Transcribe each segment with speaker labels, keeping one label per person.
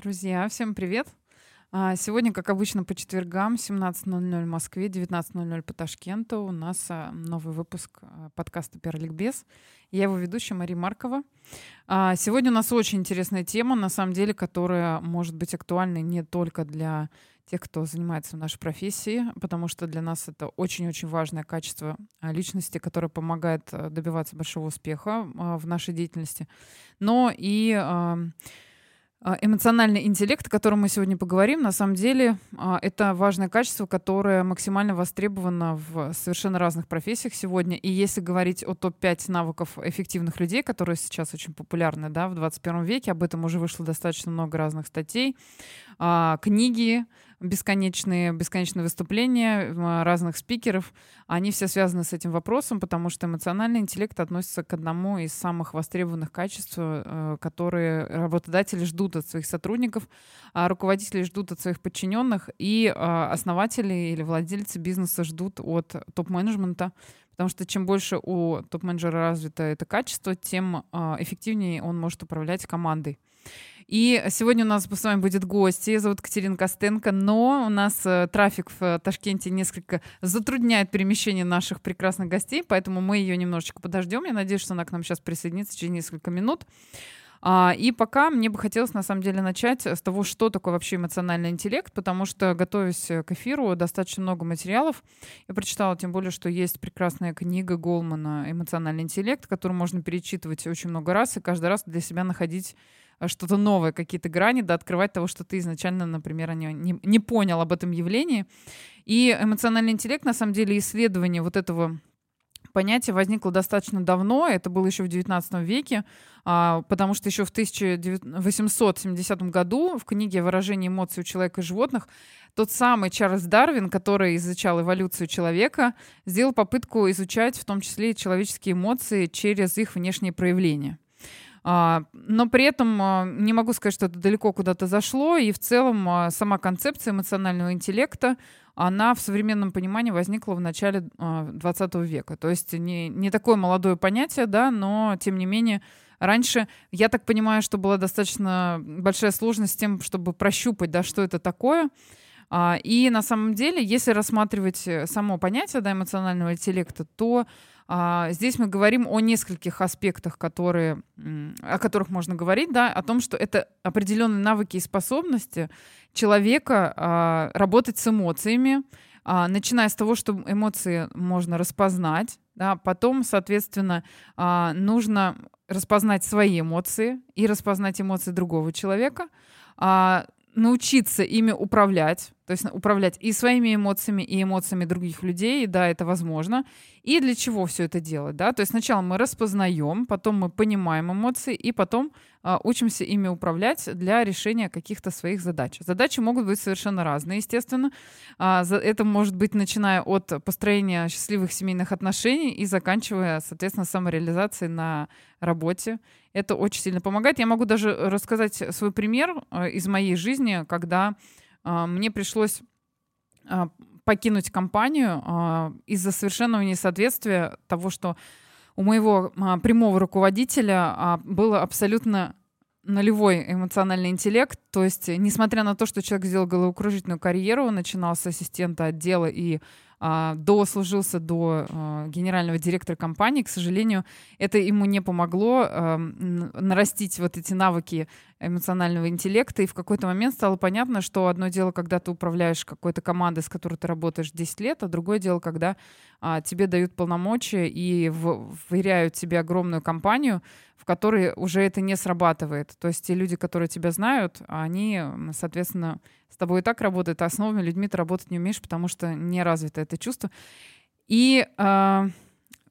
Speaker 1: Друзья, всем привет! А, сегодня, как обычно, по четвергам, 17.00 в Москве, 19.00 по Ташкенту. У нас а, новый выпуск а, подкаста «Перликбез». Я его ведущая Мария Маркова. Сегодня у нас очень интересная тема, на самом деле, которая может быть актуальной не только для тех, кто занимается в нашей профессии, потому что для нас это очень-очень важное качество личности, которое помогает добиваться большого успеха в нашей деятельности, но и эмоциональный интеллект, о котором мы сегодня поговорим, на самом деле а, это важное качество, которое максимально востребовано в совершенно разных профессиях сегодня. И если говорить о топ-5 навыков эффективных людей, которые сейчас очень популярны да, в 21 веке, об этом уже вышло достаточно много разных статей, а, книги, бесконечные, бесконечные выступления разных спикеров, они все связаны с этим вопросом, потому что эмоциональный интеллект относится к одному из самых востребованных качеств, э, которые работодатели ждут от своих сотрудников, а руководители ждут от своих подчиненных, и а, основатели или владельцы бизнеса ждут от топ-менеджмента, Потому что чем больше у топ-менеджера развито это качество, тем а, эффективнее он может управлять командой. И сегодня у нас с вами будет гость. Ее зовут Катерина Костенко, но у нас э, трафик в Ташкенте несколько затрудняет перемещение наших прекрасных гостей, поэтому мы ее немножечко подождем. Я надеюсь, что она к нам сейчас присоединится через несколько минут. А, и пока мне бы хотелось, на самом деле, начать с того, что такое вообще эмоциональный интеллект, потому что, готовясь к эфиру, достаточно много материалов. Я прочитала, тем более, что есть прекрасная книга Голмана «Эмоциональный интеллект», которую можно перечитывать очень много раз и каждый раз для себя находить Э, что-то новое, какие-то грани, да, открывать того, что ты изначально, например, не, не, понял об этом явлении. И эмоциональный интеллект, на самом деле, исследование вот этого понятие возникло достаточно давно, это было еще в XIX веке, а, потому что еще в 1870 году в книге «Выражение эмоций у человека и животных» тот самый Чарльз Дарвин, который изучал эволюцию человека, сделал попытку изучать в том числе и человеческие эмоции через их внешние проявления. А, но при этом а, не могу сказать, что это далеко куда-то зашло, и в целом а, сама концепция эмоционального интеллекта, она в современном понимании возникла в начале 20 века. То есть не, не такое молодое понятие, да, но тем не менее Раньше, я так понимаю, что была достаточно большая сложность с тем, чтобы прощупать, да, что это такое. И на самом деле, если рассматривать э, само понятие да, эмоционального интеллекта, то здесь мы говорим о нескольких аспектах, которые, о которых можно говорить, да, о том, что это определенные навыки и способности человека а, работать с эмоциями, а, начиная с того, что эмоции можно распознать, да, потом, соответственно, нужно распознать свои эмоции и распознать эмоции другого человека, научиться ими управлять, то есть управлять и своими эмоциями, и эмоциями других людей, да, это возможно. И для чего все это делать, да? То есть сначала мы распознаем, потом мы понимаем эмоции, и потом а, учимся ими управлять для решения каких-то своих задач. Задачи могут быть совершенно разные, естественно. А, это может быть начиная от построения счастливых семейных отношений и заканчивая, соответственно, самореализацией на работе. Это очень сильно помогает. Я могу даже рассказать свой пример а, из моей жизни, когда а, мне пришлось а, покинуть компанию а, из-за совершенного несоответствия того, что у моего прямого руководителя было абсолютно нулевой эмоциональный интеллект. То есть, несмотря на то, что человек сделал головокружительную карьеру, начинал с ассистента отдела и дослужился до а, генерального директора компании, к сожалению, это ему не помогло а, нарастить вот эти навыки эмоционального интеллекта, и в какой-то момент стало понятно, что одно дело, когда ты управляешь какой-то командой, с которой ты работаешь 10 лет, а другое дело, когда а, тебе дают полномочия и вверяют тебе огромную компанию, в которой уже это не срабатывает. То есть те люди, которые тебя знают, они, соответственно, с тобой и так работают, а с новыми людьми ты работать не умеешь, потому что не развито это чувство. И э,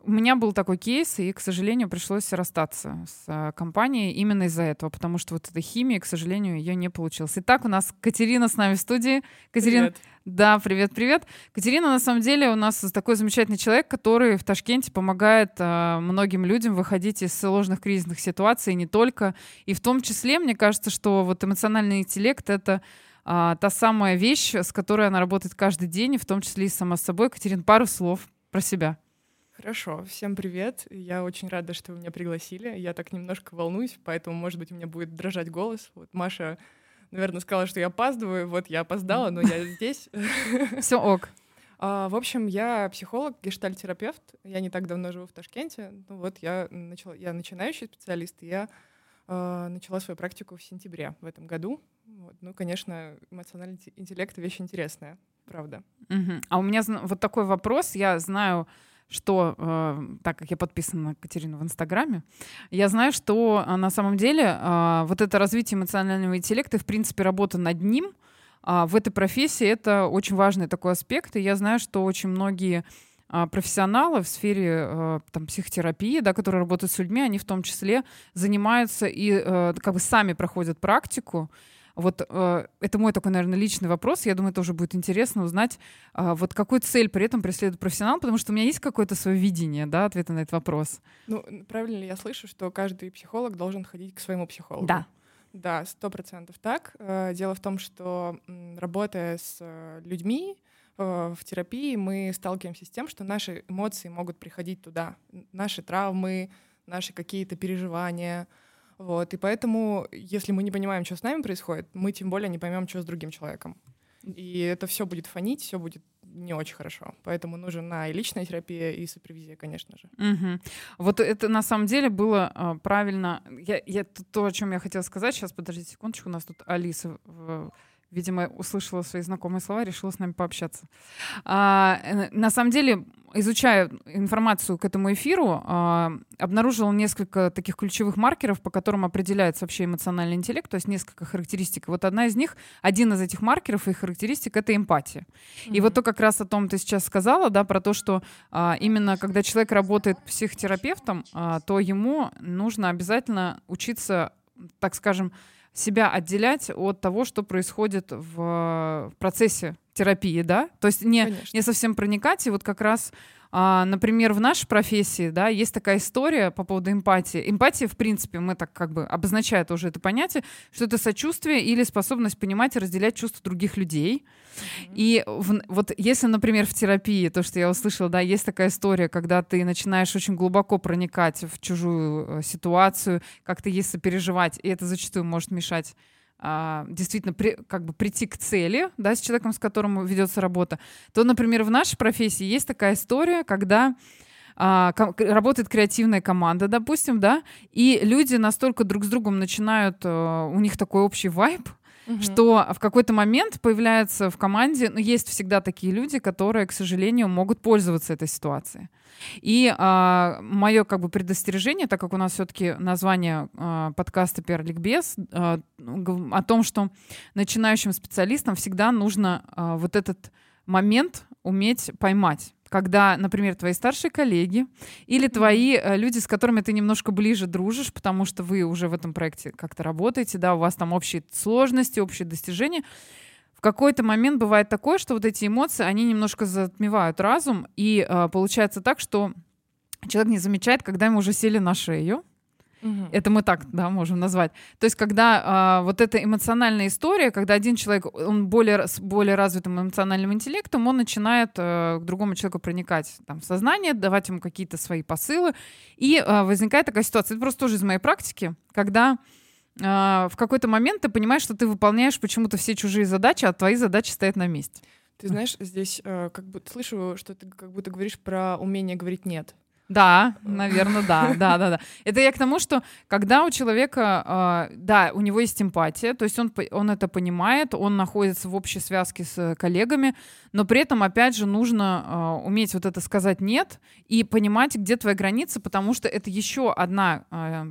Speaker 1: у меня был такой кейс, и, к сожалению, пришлось расстаться с а, компанией именно из-за этого, потому что вот эта химия, к сожалению, ее не получилось. Итак, у нас Катерина с нами в студии. Катерина, привет. Да, привет, привет. Катерина, на самом деле, у нас такой замечательный человек, который в Ташкенте помогает э, многим людям выходить из сложных кризисных ситуаций, и не только. И в том числе, мне кажется, что вот эмоциональный интеллект — это а, та самая вещь, с которой она работает каждый день, в том числе и сама с собой. Катерин, пару слов про себя.
Speaker 2: Хорошо, всем привет. Я очень рада, что вы меня пригласили. Я так немножко волнуюсь, поэтому, может быть, у меня будет дрожать голос. Вот Маша наверное, сказала, что я опаздываю. Вот я опоздала, но я здесь.
Speaker 1: Все ок.
Speaker 2: А, в общем, я психолог, гештальтерапевт. Я не так давно живу в Ташкенте. Ну вот я начала, я начинающий специалист, и я э, начала свою практику в сентябре в этом году. Вот. Ну, конечно, эмоциональный интеллект — вещь интересная, правда.
Speaker 1: А у меня вот такой вопрос. Я знаю, что, э, так как я подписана на Катерину в Инстаграме, я знаю, что э, на самом деле э, вот это развитие эмоционального интеллекта, в принципе, работа над ним — а в этой профессии это очень важный такой аспект. И я знаю, что очень многие а, профессионалы в сфере а, там, психотерапии, да, которые работают с людьми, они в том числе занимаются и а, как бы сами проходят практику. Вот э, это мой такой, наверное, личный вопрос. Я думаю, тоже будет интересно узнать, э, вот какую цель при этом преследует профессионал, потому что у меня есть какое-то свое видение, да, ответа на этот вопрос.
Speaker 2: Ну, правильно ли я слышу, что каждый психолог должен ходить к своему психологу?
Speaker 1: Да,
Speaker 2: да, сто процентов так. Э, дело в том, что работая с э, людьми э, в терапии, мы сталкиваемся с тем, что наши эмоции могут приходить туда, наши травмы, наши какие-то переживания. Вот. И поэтому, если мы не понимаем, что с нами происходит, мы тем более не поймем, что с другим человеком. И это все будет фонить, все будет не очень хорошо. Поэтому нужна и личная терапия, и супервизия, конечно же.
Speaker 1: Угу. Вот это на самом деле было а, правильно. Я, я, то, о чем я хотела сказать, сейчас подождите секундочку, у нас тут Алиса видимо, услышала свои знакомые слова, решила с нами пообщаться. А, э, на самом деле, изучая информацию к этому эфиру, а, обнаружила несколько таких ключевых маркеров, по которым определяется вообще эмоциональный интеллект, то есть несколько характеристик. Вот одна из них, один из этих маркеров и характеристик — это эмпатия. Mm-hmm. И вот то как раз о том ты сейчас сказала, да, про то, что а, именно когда человек работает психотерапевтом, а, то ему нужно обязательно учиться, так скажем, себя отделять от того, что происходит в, в процессе терапии, да? То есть не, не совсем проникать, и вот как раз а, например, в нашей профессии, да, есть такая история по поводу эмпатии. Эмпатия, в принципе, мы так как бы обозначает уже это понятие, что это сочувствие или способность понимать и разделять чувства других людей. Mm-hmm. И в, вот если, например, в терапии, то, что я услышала, да, есть такая история, когда ты начинаешь очень глубоко проникать в чужую э, ситуацию, как-то ей сопереживать, и это зачастую может мешать а, действительно при, как бы прийти к цели, да, с человеком, с которым ведется работа, то, например, в нашей профессии есть такая история, когда а, работает креативная команда, допустим, да, и люди настолько друг с другом начинают, а, у них такой общий вайб, угу. что в какой-то момент появляется в команде, ну, есть всегда такие люди, которые, к сожалению, могут пользоваться этой ситуацией. И а, мое как бы предостережение, так как у нас все-таки название а, подкаста «Пиар-ликбез», а, о том, что начинающим специалистам всегда нужно а, вот этот момент уметь поймать когда, например, твои старшие коллеги или твои э, люди, с которыми ты немножко ближе дружишь, потому что вы уже в этом проекте как-то работаете, да, у вас там общие сложности, общие достижения, в какой-то момент бывает такое, что вот эти эмоции, они немножко затмевают разум, и э, получается так, что человек не замечает, когда ему уже сели на шею, Угу. Это мы так, да, можем назвать. То есть, когда а, вот эта эмоциональная история, когда один человек, он более, с более развитым эмоциональным интеллектом, он начинает а, к другому человеку проникать там, в сознание, давать ему какие-то свои посылы, и а, возникает такая ситуация. Это просто тоже из моей практики, когда а, в какой-то момент ты понимаешь, что ты выполняешь почему-то все чужие задачи, а твои задачи стоят на месте.
Speaker 2: Ты знаешь, здесь э, как будто слышу, что ты как будто говоришь про умение говорить нет.
Speaker 1: Да, наверное, да, да, да, да. Это я к тому, что когда у человека, э, да, у него есть эмпатия, то есть он, он это понимает, он находится в общей связке с коллегами, но при этом, опять же, нужно э, уметь вот это сказать «нет» и понимать, где твоя граница, потому что это еще одна, э,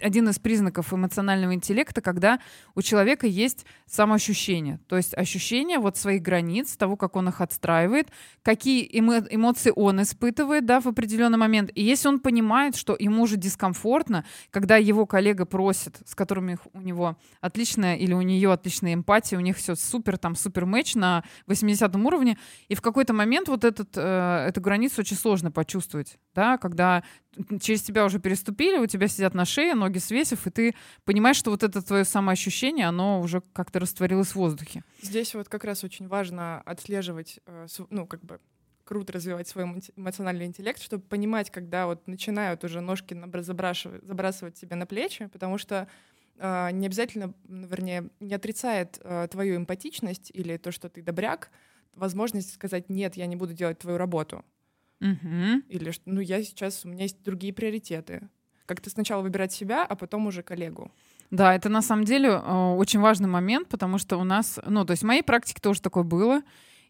Speaker 1: один из признаков эмоционального интеллекта, когда у человека есть самоощущение, то есть ощущение вот своих границ, того, как он их отстраивает, какие эмо эмоции он испытывает, да, в определенный момент. И если он понимает, что ему уже дискомфортно, когда его коллега просит, с которыми у него отличная или у нее отличная эмпатия, у них все супер, там, супер матч на 80 уровне, уровне, и в какой-то момент вот этот, э, эту границу очень сложно почувствовать, да, когда через тебя уже переступили, у тебя сидят на шее, ноги свесив, и ты понимаешь, что вот это твое самоощущение, оно уже как-то растворилось в воздухе.
Speaker 2: Здесь вот как раз очень важно отслеживать, э, ну, как бы круто развивать свой эмоциональный интеллект, чтобы понимать, когда вот начинают уже ножки забрасывать, себе на плечи, потому что э, не обязательно, вернее, не отрицает э, твою эмпатичность или то, что ты добряк, возможность сказать нет, я не буду делать твою работу.
Speaker 1: Мгм.
Speaker 2: Или ну я сейчас у меня есть другие приоритеты. Как-то сначала выбирать себя, а потом уже коллегу.
Speaker 1: Да, это на самом деле э, очень важный момент, потому что у нас, ну, то есть в моей практике тоже такое было.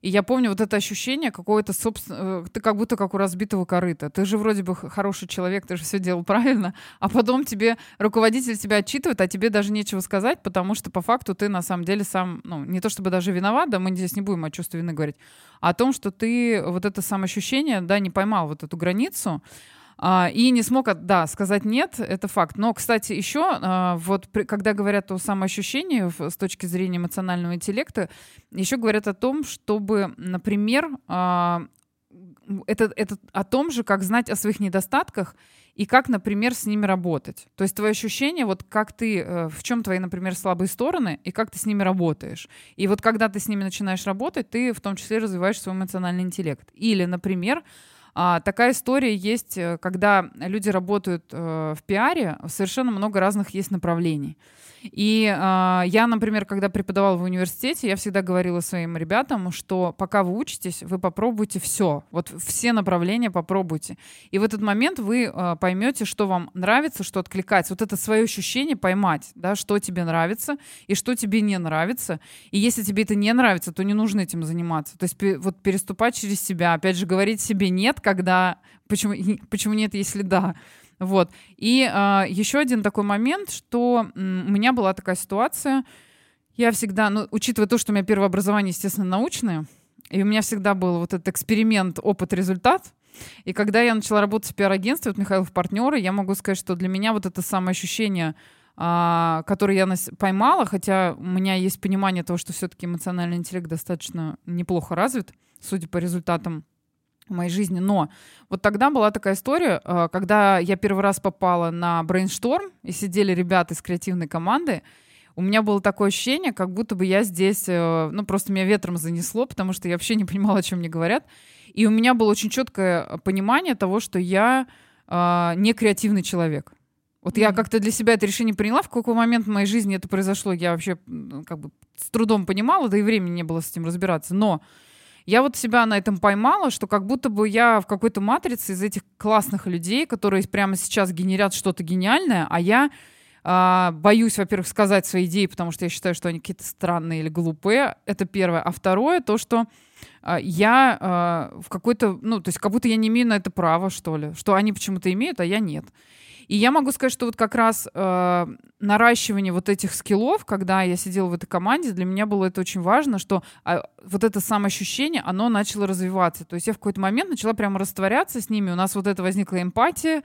Speaker 1: И я помню вот это ощущение какое-то, собственно, ты как будто как у разбитого корыта. Ты же вроде бы хороший человек, ты же все делал правильно, а потом тебе руководитель тебя отчитывает, а тебе даже нечего сказать, потому что по факту ты на самом деле сам, ну, не то чтобы даже виноват, да, мы здесь не будем о чувстве вины говорить, а о том, что ты вот это самоощущение, да, не поймал вот эту границу, и не смог, да, сказать нет, это факт. Но, кстати, еще а, вот когда говорят о самоощущении с точки зрения эмоционального интеллекта, еще говорят о том, чтобы, например, а, это, это о том же, как знать о своих недостатках и как, например, с ними работать. То есть твои ощущения, вот как ты, э, в чем твои, например, слабые стороны и как ты с ними работаешь. И вот когда ты с ними начинаешь работать, ты в том числе развиваешь свой эмоциональный интеллект. Или, например, а, такая история есть, э, когда люди работают э, в пиаре, совершенно много разных есть направлений. И а, я, например, когда преподавала в университете, я всегда говорила своим ребятам, что пока вы учитесь, вы попробуйте все. Вот все направления попробуйте. И в этот момент вы а, поймете, что вам нравится, что откликается. Вот это свое ощущение поймать, да, что тебе нравится и что тебе не нравится. И если тебе это не нравится, то не нужно этим заниматься. То есть вот переступать через себя, опять же, говорить себе нет, когда... Почему, почему нет, если да? Вот. И а, еще один такой момент, что у меня была такая ситуация. Я всегда, ну, учитывая то, что у меня первое образование, естественно, научное, и у меня всегда был вот этот эксперимент, опыт, результат. И когда я начала работать в пиар-агентстве, вот Михаил партнеры, я могу сказать, что для меня вот это самоощущение, а, которое я нас- поймала, хотя у меня есть понимание того, что все-таки эмоциональный интеллект достаточно неплохо развит, судя по результатам в моей жизни. Но вот тогда была такая история, э, когда я первый раз попала на брейншторм, и сидели ребята из креативной команды, у меня было такое ощущение, как будто бы я здесь, э, ну, просто меня ветром занесло, потому что я вообще не понимала, о чем мне говорят. И у меня было очень четкое понимание того, что я э, не креативный человек. Вот я
Speaker 2: Мгм.
Speaker 1: как-то для себя это решение приняла. В какой момент в моей жизни это произошло, я вообще как бы с трудом понимала, да и времени не было с этим разбираться. Но я вот себя на этом поймала, что как будто бы я в какой-то матрице из этих классных людей, которые прямо сейчас генерят что-то гениальное, а я а, боюсь, во-первых, сказать свои идеи, потому что я считаю, что они какие-то странные или глупые. Это первое. А второе, то, что а, я а, в какой-то, ну, то есть как будто я не имею на это права, что ли, что они почему-то имеют, а я нет. И я могу сказать, что вот как раз э, наращивание вот этих скиллов, когда я сидела в этой команде, для меня было это очень важно, что а, вот это самоощущение, оно начало развиваться. То есть я в какой-то момент начала прямо растворяться с ними, у нас вот это возникла эмпатия,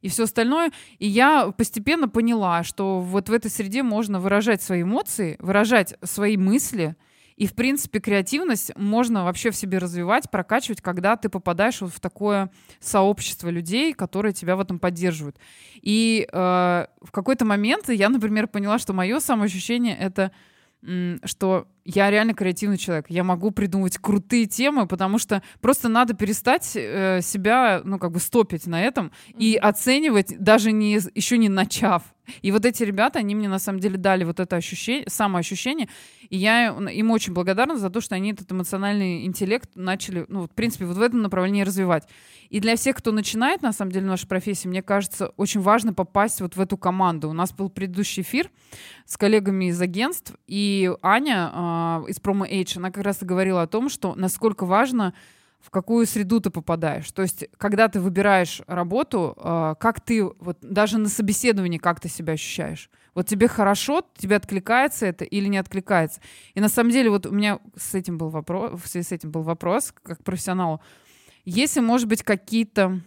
Speaker 1: и все остальное. И я постепенно поняла, что вот в этой среде можно выражать свои эмоции, выражать свои мысли, и, в принципе, креативность можно вообще в себе развивать, прокачивать, когда ты попадаешь вот в такое сообщество людей, которые тебя в этом поддерживают. И э, в какой-то момент я, например, поняла, что мое самоощущение — это что я реально креативный человек. Я могу придумывать крутые темы, потому что просто надо перестать э, себя, ну, как бы стопить на этом и оценивать, даже не, еще не начав. И вот эти ребята, они мне на самом деле дали вот это ощущение, самоощущение, и я им очень благодарна за то, что они этот эмоциональный интеллект начали, ну, в принципе, вот в этом направлении развивать. И для всех, кто начинает, на самом деле, в нашей профессии, мне кажется, очень важно попасть вот в эту команду. У нас был предыдущий эфир с коллегами из агентств, и Аня а, из Promo Age, она как раз и говорила о том, что насколько важно в какую среду ты попадаешь. То есть, когда ты выбираешь работу, а, как ты, вот даже на собеседовании, как ты себя ощущаешь? Вот тебе хорошо, тебе откликается это или не откликается? И на самом деле, вот у меня с этим был вопрос, в связи с этим был вопрос, как профессионалу. Если, может быть, какие-то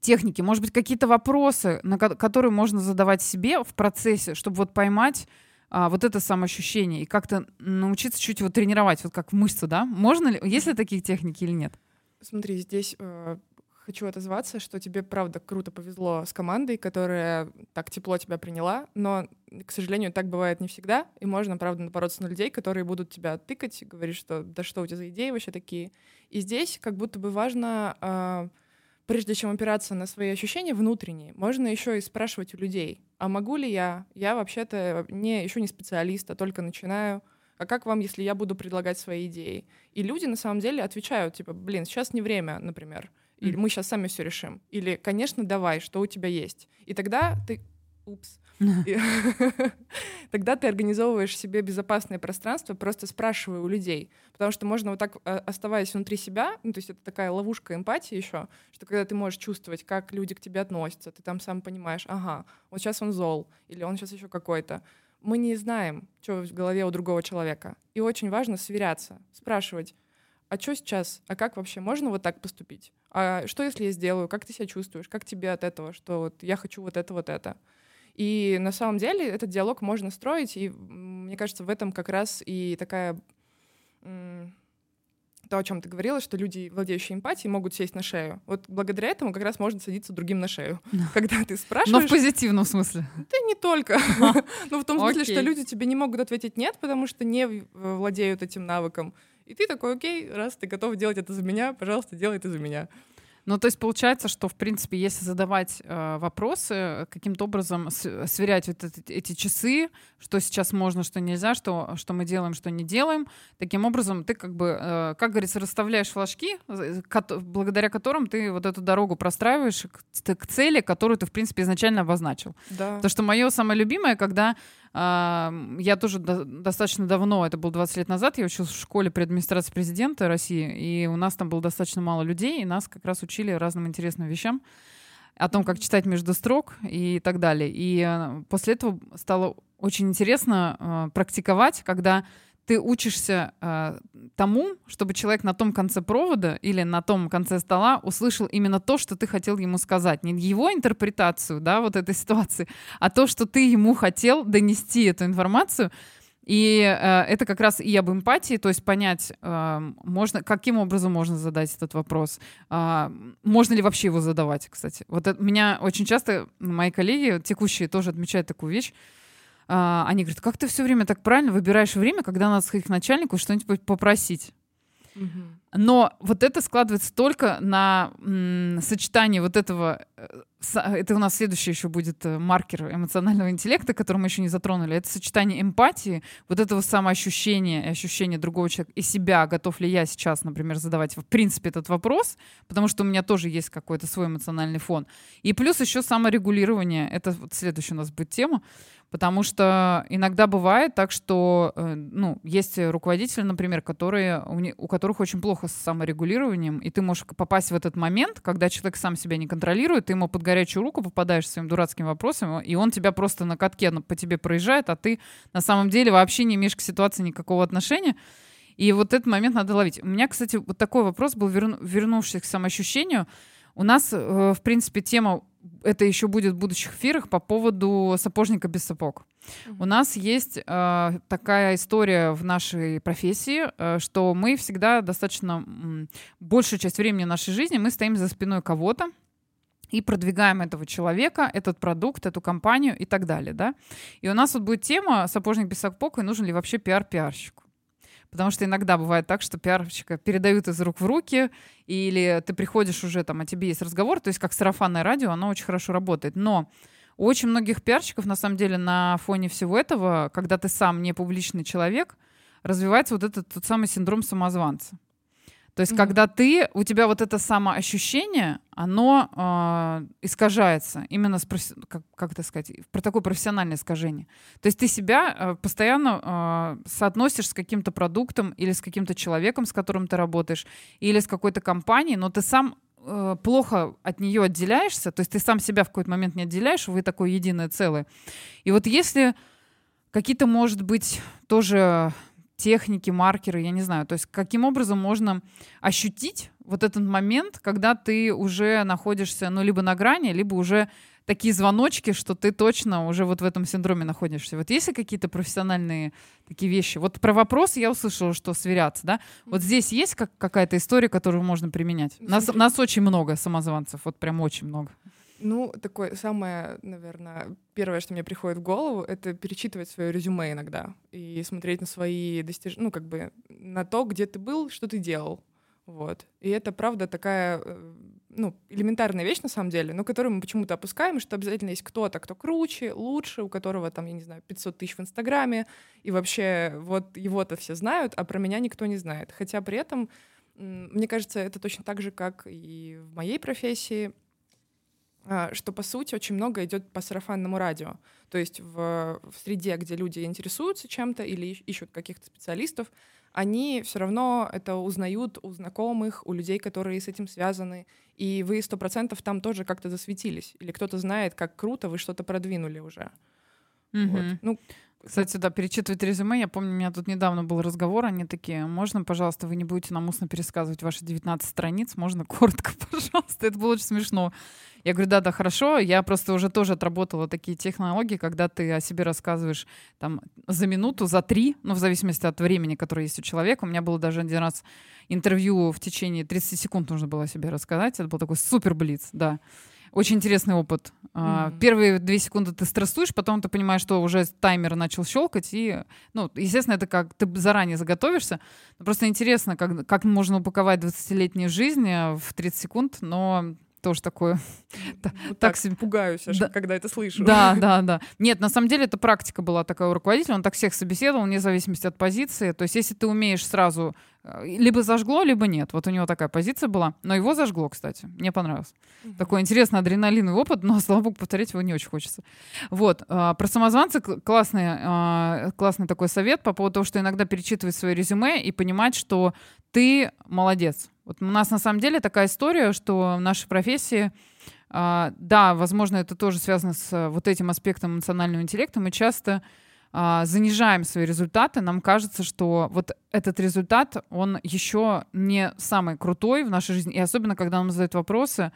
Speaker 1: техники, может быть, какие-то вопросы, на ко- которые можно задавать себе в процессе, чтобы вот поймать а, вот это самоощущение и как-то научиться чуть его тренировать, вот как в мышцы, да? Можно ли, есть ли такие техники или нет?
Speaker 2: Смотри, здесь э, хочу отозваться, что тебе, правда, круто повезло с командой, которая так тепло тебя приняла, но, к сожалению, так бывает не всегда, и можно, правда, напороться на людей, которые будут тебя тыкать говорить, что да что у тебя за идеи вообще такие. И здесь как будто бы важно э, прежде чем опираться на свои ощущения внутренние, можно еще и спрашивать у людей, а могу ли я? Я вообще-то не, еще не специалист, а только начинаю. А как вам, если я буду предлагать свои идеи? И люди на самом деле отвечают, типа, блин, сейчас не время, например. Или мы сейчас сами все решим. Или, конечно, давай, что у тебя есть. И тогда ты... Упс. Тогда ты организовываешь себе безопасное пространство, просто спрашивая у людей. Потому что можно вот так, а, оставаясь внутри себя, ну, то есть это такая ловушка эмпатии еще, что когда ты можешь чувствовать, как люди к тебе относятся, ты там сам понимаешь, ага, вот сейчас он зол, или он сейчас еще какой-то. Мы не знаем, что в голове у другого человека. И очень важно сверяться, спрашивать, а что сейчас? А как вообще можно вот так поступить? А что, если я сделаю? Как ты себя чувствуешь? Как тебе от этого? Что вот я хочу вот это, вот это? И на самом деле этот диалог можно строить, и мне кажется, в этом как раз и такая то, о чем ты говорила, что люди, владеющие эмпатией, могут сесть на шею. Вот благодаря этому как раз можно садиться другим на шею. Когда ты спрашиваешь...
Speaker 1: Но в позитивном смысле.
Speaker 2: Да не только. Но в том смысле, что люди тебе не могут ответить «нет», потому что не владеют этим навыком. И ты такой, окей, раз ты готов делать это за меня, пожалуйста, делай это за меня.
Speaker 1: Ну, то есть получается, что, в принципе, если задавать э, вопросы, каким-то образом сверять вот эти, эти часы, что сейчас можно, что нельзя, что, что мы делаем, что не делаем, таким образом ты, как бы, э, как говорится, расставляешь флажки, благодаря которым ты вот эту дорогу простраиваешь к, к цели, которую ты, в принципе, изначально обозначил.
Speaker 2: Да.
Speaker 1: То, что мое самое любимое, когда я тоже достаточно давно, это было 20 лет назад, я училась в школе при администрации президента России, и у нас там было достаточно мало людей, и нас как раз учили разным интересным вещам о том, как читать между строк и так далее. И э, после этого стало очень интересно э, практиковать, когда ты учишься э, тому, чтобы человек на том конце провода или на том конце стола услышал именно то, что ты хотел ему сказать. Не его интерпретацию, да, вот этой ситуации, а то, что ты ему хотел донести эту информацию. И э, это как раз и об эмпатии, то есть понять, э, можно, каким образом можно задать этот вопрос, э, можно ли вообще его задавать, кстати. Вот это, меня очень часто мои коллеги, текущие, тоже отмечают такую вещь, а, они говорят, как ты все время так правильно выбираешь время, когда надо сходить к начальнику что-нибудь попросить. Но вот это складывается только на м, сочетании вот этого. Э, это у нас следующий еще будет э, маркер эмоционального интеллекта, который мы еще не затронули. Это сочетание эмпатии, вот этого самоощущения и ощущения другого человека и себя, готов ли я сейчас, например, задавать в принципе этот вопрос, потому что у меня тоже есть какой-то свой эмоциональный фон. И плюс еще саморегулирование. Это вот следующая у нас будет тема. Потому что иногда бывает так, что э, ну, есть руководители, например, которые, у которых очень плохо с саморегулированием, и ты можешь попасть в этот момент, когда человек сам себя не контролирует, ты ему под горячую руку попадаешь своим дурацким вопросом, и он тебя просто на катке по тебе проезжает, а ты на самом деле вообще не имеешь к ситуации никакого отношения. И вот этот момент надо ловить. У меня, кстати, вот такой вопрос был, верну, вернувшись к самоощущению. У нас, э, в принципе, тема это еще будет в будущих эфирах по поводу сапожника без сапог. Mm-hmm. У нас есть э, такая история в нашей профессии, э, что мы всегда достаточно э, большую часть времени нашей жизни мы стоим за спиной кого-то и продвигаем этого человека, этот продукт, эту компанию и так далее, да. И у нас вот будет тема «Сапожник без сапог» и нужен ли вообще пиар-пиарщику. Потому что иногда бывает так, что пиарщика передают из рук в руки, или ты приходишь уже, там, о тебе есть разговор, то есть как сарафанное радио, оно очень хорошо работает. Но у очень многих пиарщиков, на самом деле, на фоне всего этого, когда ты сам не публичный человек, развивается вот этот тот самый синдром самозванца. То есть, mm-hmm. когда ты, у тебя вот это самоощущение, оно э, искажается именно с, как, как это сказать, про такое профессиональное искажение. То есть ты себя э, постоянно э, соотносишь с каким-то продуктом или с каким-то человеком, с которым ты работаешь, или с какой-то компанией, но ты сам э, плохо от нее отделяешься, то есть ты сам себя в какой-то момент не отделяешь, вы такое единое целое. И вот если какие-то, может быть, тоже техники, маркеры, я не знаю. То есть каким образом можно ощутить вот этот момент, когда ты уже находишься, ну, либо на грани, либо уже такие звоночки, что ты точно уже вот в этом синдроме находишься. Вот есть ли какие-то профессиональные такие вещи? Вот про вопрос я услышала, что сверяться, да? Вот здесь есть как, какая-то история, которую можно применять? Нас, нас очень много самозванцев, вот прям очень много.
Speaker 2: Ну, такое самое, наверное, первое, что мне приходит в голову, это перечитывать свое резюме иногда и смотреть на свои достижения, ну, как бы на то, где ты был, что ты делал. Вот. И это, правда, такая, э, ну, элементарная вещь на самом деле, но которую мы почему-то опускаем, что обязательно есть кто-то, кто круче, лучше, у которого там, я не знаю, 500 тысяч в Инстаграме, и вообще вот его-то все знают, а про меня никто не знает. Хотя при этом, мне кажется, это точно так же, как и в моей профессии, что, по сути, очень много идет по сарафанному радио. То есть в, в среде, где люди интересуются чем-то или ищут каких-то специалистов, они все равно это узнают у знакомых, у людей, которые с этим связаны. И вы сто процентов там тоже как-то засветились. Или кто-то знает, как круто вы что-то продвинули уже.
Speaker 1: Mm-hmm. Вот. Ну, кстати, да, перечитывать резюме. Я помню, у меня тут недавно был разговор, они такие, можно, пожалуйста, вы не будете нам устно пересказывать ваши 19 страниц, можно коротко, пожалуйста. Это было очень смешно. Я говорю, да, да, хорошо. Я просто уже тоже отработала такие технологии, когда ты о себе рассказываешь там за минуту, за три, ну, в зависимости от времени, которое есть у человека. У меня было даже один раз интервью в течение 30 секунд нужно было о себе рассказать. Это был такой супер блиц, да. Очень интересный опыт. Mm-hmm. Первые две секунды ты стрессуешь, потом ты понимаешь, что уже таймер начал щелкать, и, ну, естественно, это как ты заранее заготовишься. Просто интересно, как, как можно упаковать 20-летнюю жизнь в 30 секунд, но тоже такое.
Speaker 2: Вот так себе пугаюсь, аж, да. когда это слышу.
Speaker 1: Да, да, да. Нет, на самом деле это практика была такая у руководителя, он так всех собеседовал, вне зависимости от позиции. То есть если ты умеешь сразу, э, либо зажгло, либо нет. Вот у него такая позиция была. Но его зажгло, кстати. Мне понравилось. Угу. Такой интересный адреналиновый опыт, но, слава богу, повторять его не очень хочется. Вот. А, про самозванца классный, а, классный такой совет по поводу того, что иногда перечитывать свое резюме и понимать, что ты молодец вот у нас на самом деле такая история, что в нашей профессии, э, да, возможно, это тоже связано с вот этим аспектом эмоционального интеллекта, мы часто э, занижаем свои результаты, нам кажется, что вот этот результат, он еще не самый крутой в нашей жизни, и особенно, когда нам задают вопросы,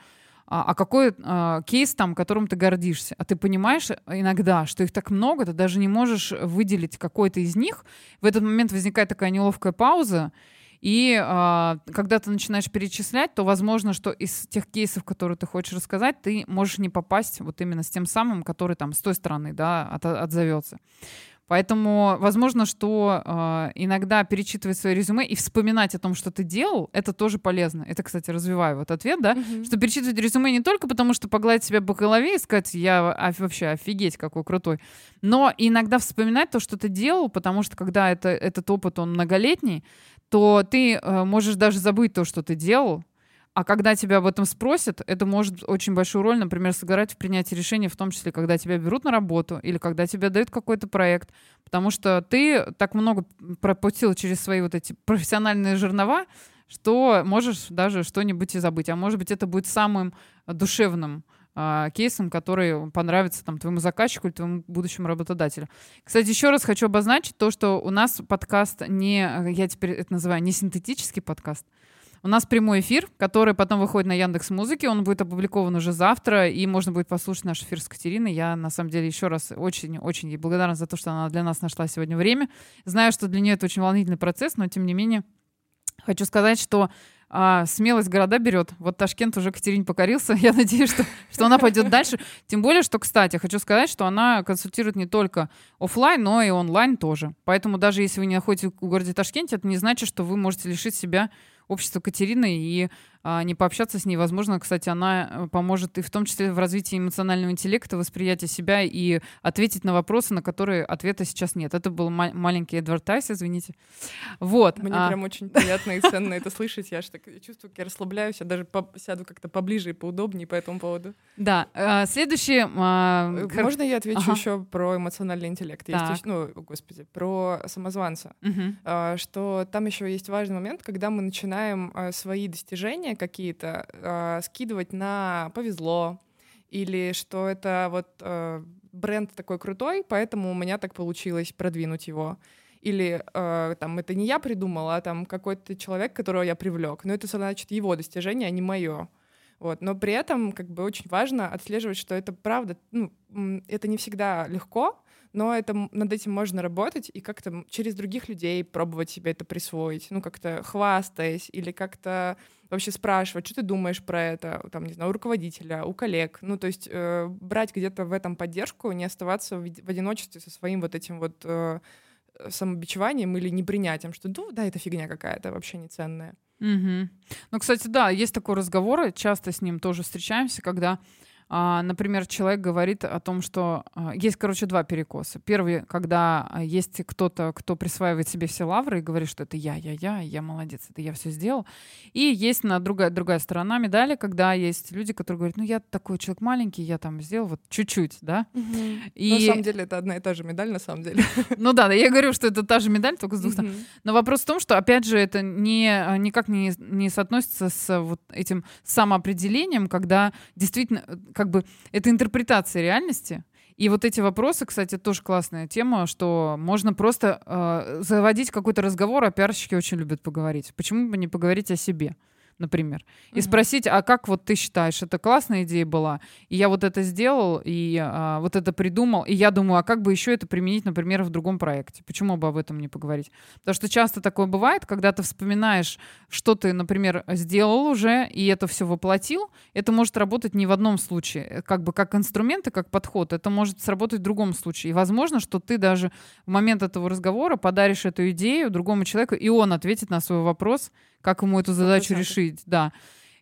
Speaker 1: а какой а, кейс там, которым ты гордишься? А ты понимаешь иногда, что их так много, ты даже не можешь выделить какой-то из них. В этот момент возникает такая неловкая пауза, и э, когда ты начинаешь перечислять, то возможно, что из тех кейсов, которые ты хочешь рассказать, ты можешь не попасть вот именно с тем самым, который там с той стороны, да, от, отзовется. Поэтому возможно, что э, иногда перечитывать свое резюме и вспоминать о том, что ты делал, это тоже полезно. Это, кстати, развиваю вот ответ, да, mm-hmm. что перечитывать резюме не только потому, что погладить себя по голове и сказать, я а, вообще офигеть какой крутой, но иногда вспоминать то, что ты делал, потому что когда это, этот опыт, он многолетний, то ты э, можешь даже забыть то, что ты делал, а когда тебя об этом спросят, это может очень большую роль, например, сыграть в принятии решения, в том числе, когда тебя берут на работу или когда тебе дают какой-то проект, потому что ты так много пропустил через свои вот эти профессиональные жернова, что можешь даже что-нибудь и забыть. А может быть, это будет самым душевным э, кейсом, который понравится там твоему заказчику или твоему будущему работодателю. Кстати, еще раз хочу обозначить то, что у нас подкаст не, я теперь это называю, не синтетический подкаст. У нас прямой эфир, который потом выходит на Яндекс Музыке. Он будет опубликован уже завтра, и можно будет послушать наш эфир с Катериной. Я, на самом деле, еще раз очень-очень ей благодарна за то, что она для нас нашла сегодня время. Знаю, что для нее это очень волнительный процесс, но, тем не менее, хочу сказать, что а, смелость города берет. Вот Ташкент уже Катерине покорился. Я надеюсь, что, что она пойдет дальше. Тем более, что, кстати, хочу сказать, что она консультирует не только офлайн, но и онлайн тоже. Поэтому даже если вы не находитесь в городе Ташкенте, это не значит, что вы можете лишить себя общества Катерины и не пообщаться с ней. Возможно, кстати, она э, поможет и в том числе в развитии эмоционального интеллекта, восприятия себя и ответить на вопросы, на которые ответа сейчас нет. Это был ма- маленький адвертайз, извините. Вот.
Speaker 2: Мне а... прям очень приятно и ценно это слышать. Я аж так чувствую, как я расслабляюсь, я даже сяду как-то поближе и поудобнее по этому поводу.
Speaker 1: Да. А, следующий... А...
Speaker 2: Э, можно я отвечу ага. еще про эмоциональный интеллект? Есть еще, ну, господи, про самозванца. Угу. А, что там еще есть важный момент, когда мы начинаем а, свои достижения ощущения какие-то э, скидывать на повезло или что это вот э, бренд такой крутой, поэтому у меня так получилось продвинуть его. Или э, там это не я придумала, а там какой-то человек, которого я привлек. Но это значит его достижение, а не мое. Вот. Но при этом как бы очень важно отслеживать, что это правда, ну, это не всегда легко, но это, над этим можно работать и как-то через других людей пробовать себе это присвоить, ну, как-то хвастаясь или как-то вообще спрашивать, что ты думаешь про это, там, не знаю, у руководителя, у коллег. Ну, то есть э, брать где-то в этом поддержку, не оставаться в, в одиночестве со своим вот этим вот э, самобичеванием или непринятием, что ну да, это фигня какая-то, вообще не ценная.
Speaker 1: Угу. Ну, кстати, да, есть такой разговор, часто с ним тоже встречаемся, когда например, человек говорит о том, что а, есть, короче, два перекоса. Первый, когда а, есть кто-то, кто присваивает себе все лавры и говорит, что это я, я, я, я молодец, это я все сделал. И есть на другая, другая сторона медали, когда есть люди, которые говорят, ну я такой человек маленький, я там сделал вот чуть-чуть, да.
Speaker 2: И... На самом деле это одна и та же медаль, на самом деле.
Speaker 1: Ну да, я говорю, что это та же медаль, только с двух сторон. Но вопрос в том, что, опять же, это не, никак не, не соотносится с вот этим самоопределением, когда действительно как бы это интерпретация реальности. И вот эти вопросы, кстати, тоже классная тема, что можно просто э, заводить какой-то разговор, а пиарщики очень любят поговорить. Почему бы не поговорить о себе? Например, и спросить, а как вот ты считаешь, это классная идея была, и я вот это сделал, и а, вот это придумал, и я думаю, а как бы еще это применить, например, в другом проекте? Почему бы об этом не поговорить? Потому что часто такое бывает, когда ты вспоминаешь, что ты, например, сделал уже, и это все воплотил, это может работать не в одном случае, э, как бы как инструмент и как подход, это может сработать в другом случае. И возможно, что ты даже в момент этого разговора подаришь эту идею другому человеку, и он ответит на свой вопрос, как ему эту задачу 100%. решить, да.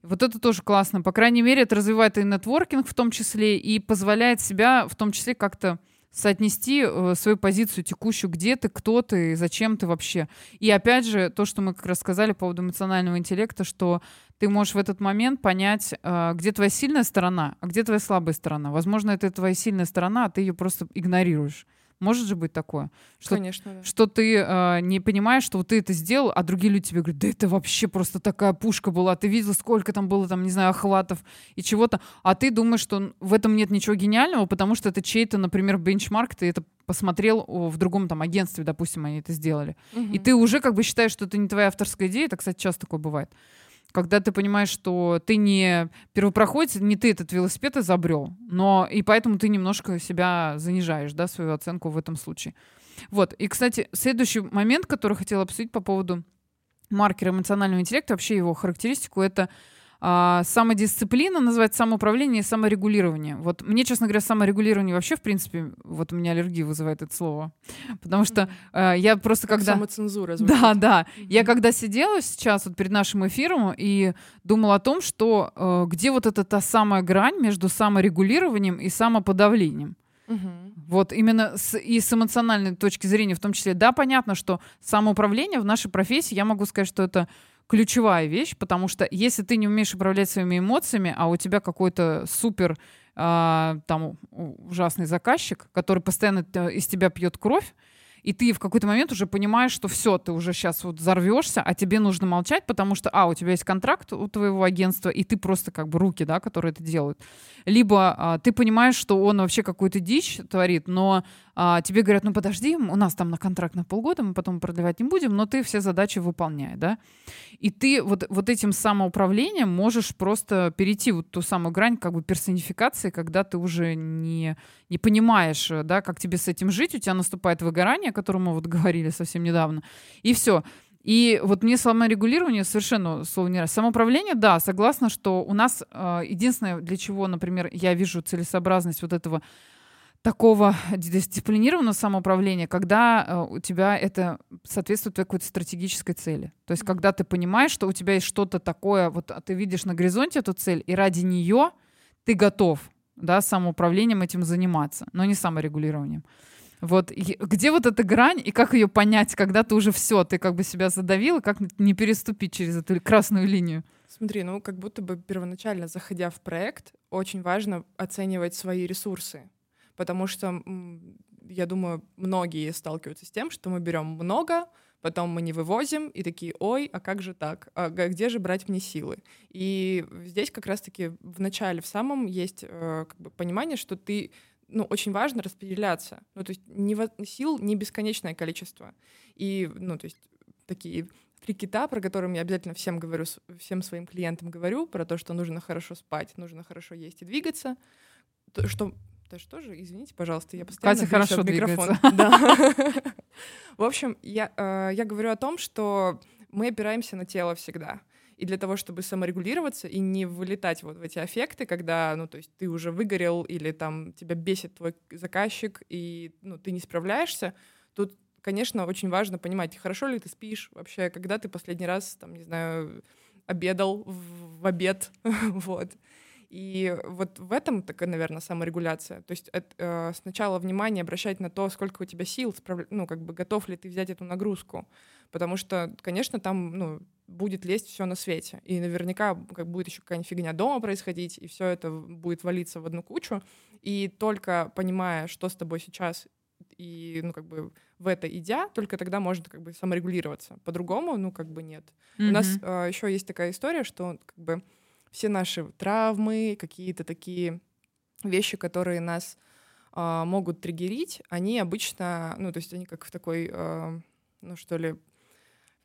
Speaker 1: Вот это тоже классно. По крайней мере, это развивает и нетворкинг в том числе, и позволяет себя в том числе как-то соотнести э, свою позицию текущую, где ты, кто ты, зачем ты вообще. И опять же, то, что мы как раз сказали по поводу эмоционального интеллекта, что ты можешь в этот момент понять, э, где твоя сильная сторона, а где твоя слабая сторона. Возможно, это твоя сильная сторона, а ты ее просто игнорируешь. Может же быть такое?
Speaker 2: Что, Конечно, да.
Speaker 1: Что ты э, не понимаешь, что вот ты это сделал, а другие люди тебе говорят, да это вообще просто такая пушка была, ты видел, сколько там было, там, не знаю, охватов и чего-то, а ты думаешь, что в этом нет ничего гениального, потому что это чей-то, например, бенчмарк, ты это посмотрел в другом там агентстве, допустим, они это сделали. Угу. И ты уже как бы считаешь, что это не твоя авторская идея, это, кстати, часто такое бывает когда ты понимаешь, что ты не первопроходец, не ты этот велосипед изобрел, но и поэтому ты немножко себя занижаешь, да, свою оценку в этом случае. Вот. И, кстати, следующий момент, который хотела обсудить по поводу маркера эмоционального интеллекта, вообще его характеристику, это а, самодисциплина, называется самоуправление и саморегулирование. Вот мне, честно говоря, саморегулирование вообще, в принципе, вот у меня аллергия вызывает это слово. Потому что э, я просто
Speaker 2: как
Speaker 1: когда...
Speaker 2: Самоцензура.
Speaker 1: Звучит. Да, да. Mm-hmm. Я когда сидела сейчас вот перед нашим эфиром и думала о том, что э, где вот эта та самая грань между саморегулированием и самоподавлением. Угу. Вот именно с, и с эмоциональной точки зрения в том числе. Да, понятно, что самоуправление в нашей профессии, я могу сказать, что это ключевая вещь, потому что если ты не умеешь управлять своими эмоциями, а у тебя какой-то супер э, там ужасный заказчик, который постоянно из тебя пьет кровь, и ты в какой-то момент уже понимаешь, что все, ты уже сейчас вот взорвешься, а тебе нужно молчать, потому что, а, у тебя есть контракт у твоего агентства, и ты просто как бы руки, да, которые это делают. Либо а, ты понимаешь, что он вообще какую-то дичь творит, но а, тебе говорят, ну подожди, у нас там на контракт на полгода, мы потом продлевать не будем, но ты все задачи выполняй, да. И ты вот, вот этим самоуправлением можешь просто перейти вот ту самую грань как бы персонификации, когда ты уже не, не понимаешь, да, как тебе с этим жить, у тебя наступает выгорание, котором мы вот говорили совсем недавно, и все. И вот мне саморегулирование совершенно слово не раз. Самоуправление, да, согласна, что у нас э, единственное, для чего, например, я вижу целесообразность вот этого такого дисциплинированного самоуправления, когда э, у тебя это соответствует твоей какой-то стратегической цели. То есть, когда ты понимаешь, что у тебя есть что-то такое, вот а ты видишь на горизонте эту цель, и ради нее ты готов да, самоуправлением этим заниматься, но не саморегулированием. Вот где вот эта грань и как ее понять, когда ты уже все, ты как бы себя задавил, и как не переступить через эту красную линию?
Speaker 2: Смотри, ну как будто бы первоначально, заходя в проект, очень важно оценивать свои ресурсы потому что, я думаю, многие сталкиваются с тем, что мы берем много, потом мы не вывозим, и такие, ой, а как же так? А где же брать мне силы? И здесь как раз-таки в начале, в самом есть э, как бы понимание, что ты ну, очень важно распределяться. Ну, то есть не, сил не бесконечное количество. И, ну, то есть такие три кита, про которые я обязательно всем говорю, всем своим клиентам говорю, про то, что нужно хорошо спать, нужно хорошо есть и двигаться, то, что тоже тоже, извините, пожалуйста, я постоянно
Speaker 1: Катя хорошо микрофон.
Speaker 2: Да. В общем, я, э, я говорю о том, что мы опираемся на тело всегда. И для того, чтобы саморегулироваться и не вылетать вот в эти аффекты, когда, ну, то есть ты уже выгорел или там тебя бесит твой заказчик, и, ну, ты не справляешься, тут конечно, очень важно понимать, хорошо ли ты спишь вообще, когда ты последний раз, там, не знаю, обедал в, в обед, вот. И вот в этом такая, наверное, саморегуляция. То есть это, э, сначала внимание обращать на то, сколько у тебя сил, справ... ну, как бы готов ли ты взять эту нагрузку. Потому что, конечно, там, ну, будет лезть все на свете. И наверняка как будет еще какая-нибудь фигня дома происходить, и все это будет валиться в одну кучу. И только понимая, что с тобой сейчас, и, ну, как бы в это идя, только тогда можно как бы саморегулироваться. По-другому, ну, как бы нет. Mm-hmm. У нас э, еще есть такая история, что как бы все наши травмы, какие-то такие вещи, которые нас э, могут триггерить, они обычно, ну, то есть они как в такой, э, ну, что ли,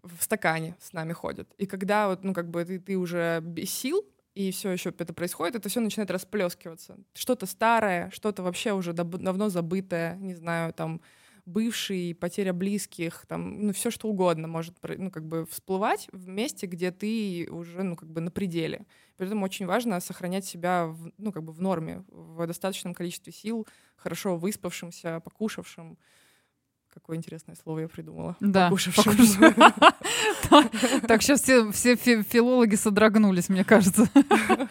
Speaker 2: в стакане с нами ходят. И когда вот, ну, как бы ты, ты уже без сил, и все еще это происходит, это все начинает расплескиваться. Что-то старое, что-то вообще уже давно забытое, не знаю, там, бывший, потеря близких, там, ну, все что угодно может, ну, как бы всплывать в месте, где ты уже, ну, как бы на пределе. Поэтому очень важно сохранять себя, в, ну, как бы в норме, в достаточном количестве сил, хорошо выспавшимся, покушавшим. Какое интересное слово я придумала.
Speaker 1: Да. Покушавшим. Так, сейчас все филологи содрогнулись, мне кажется.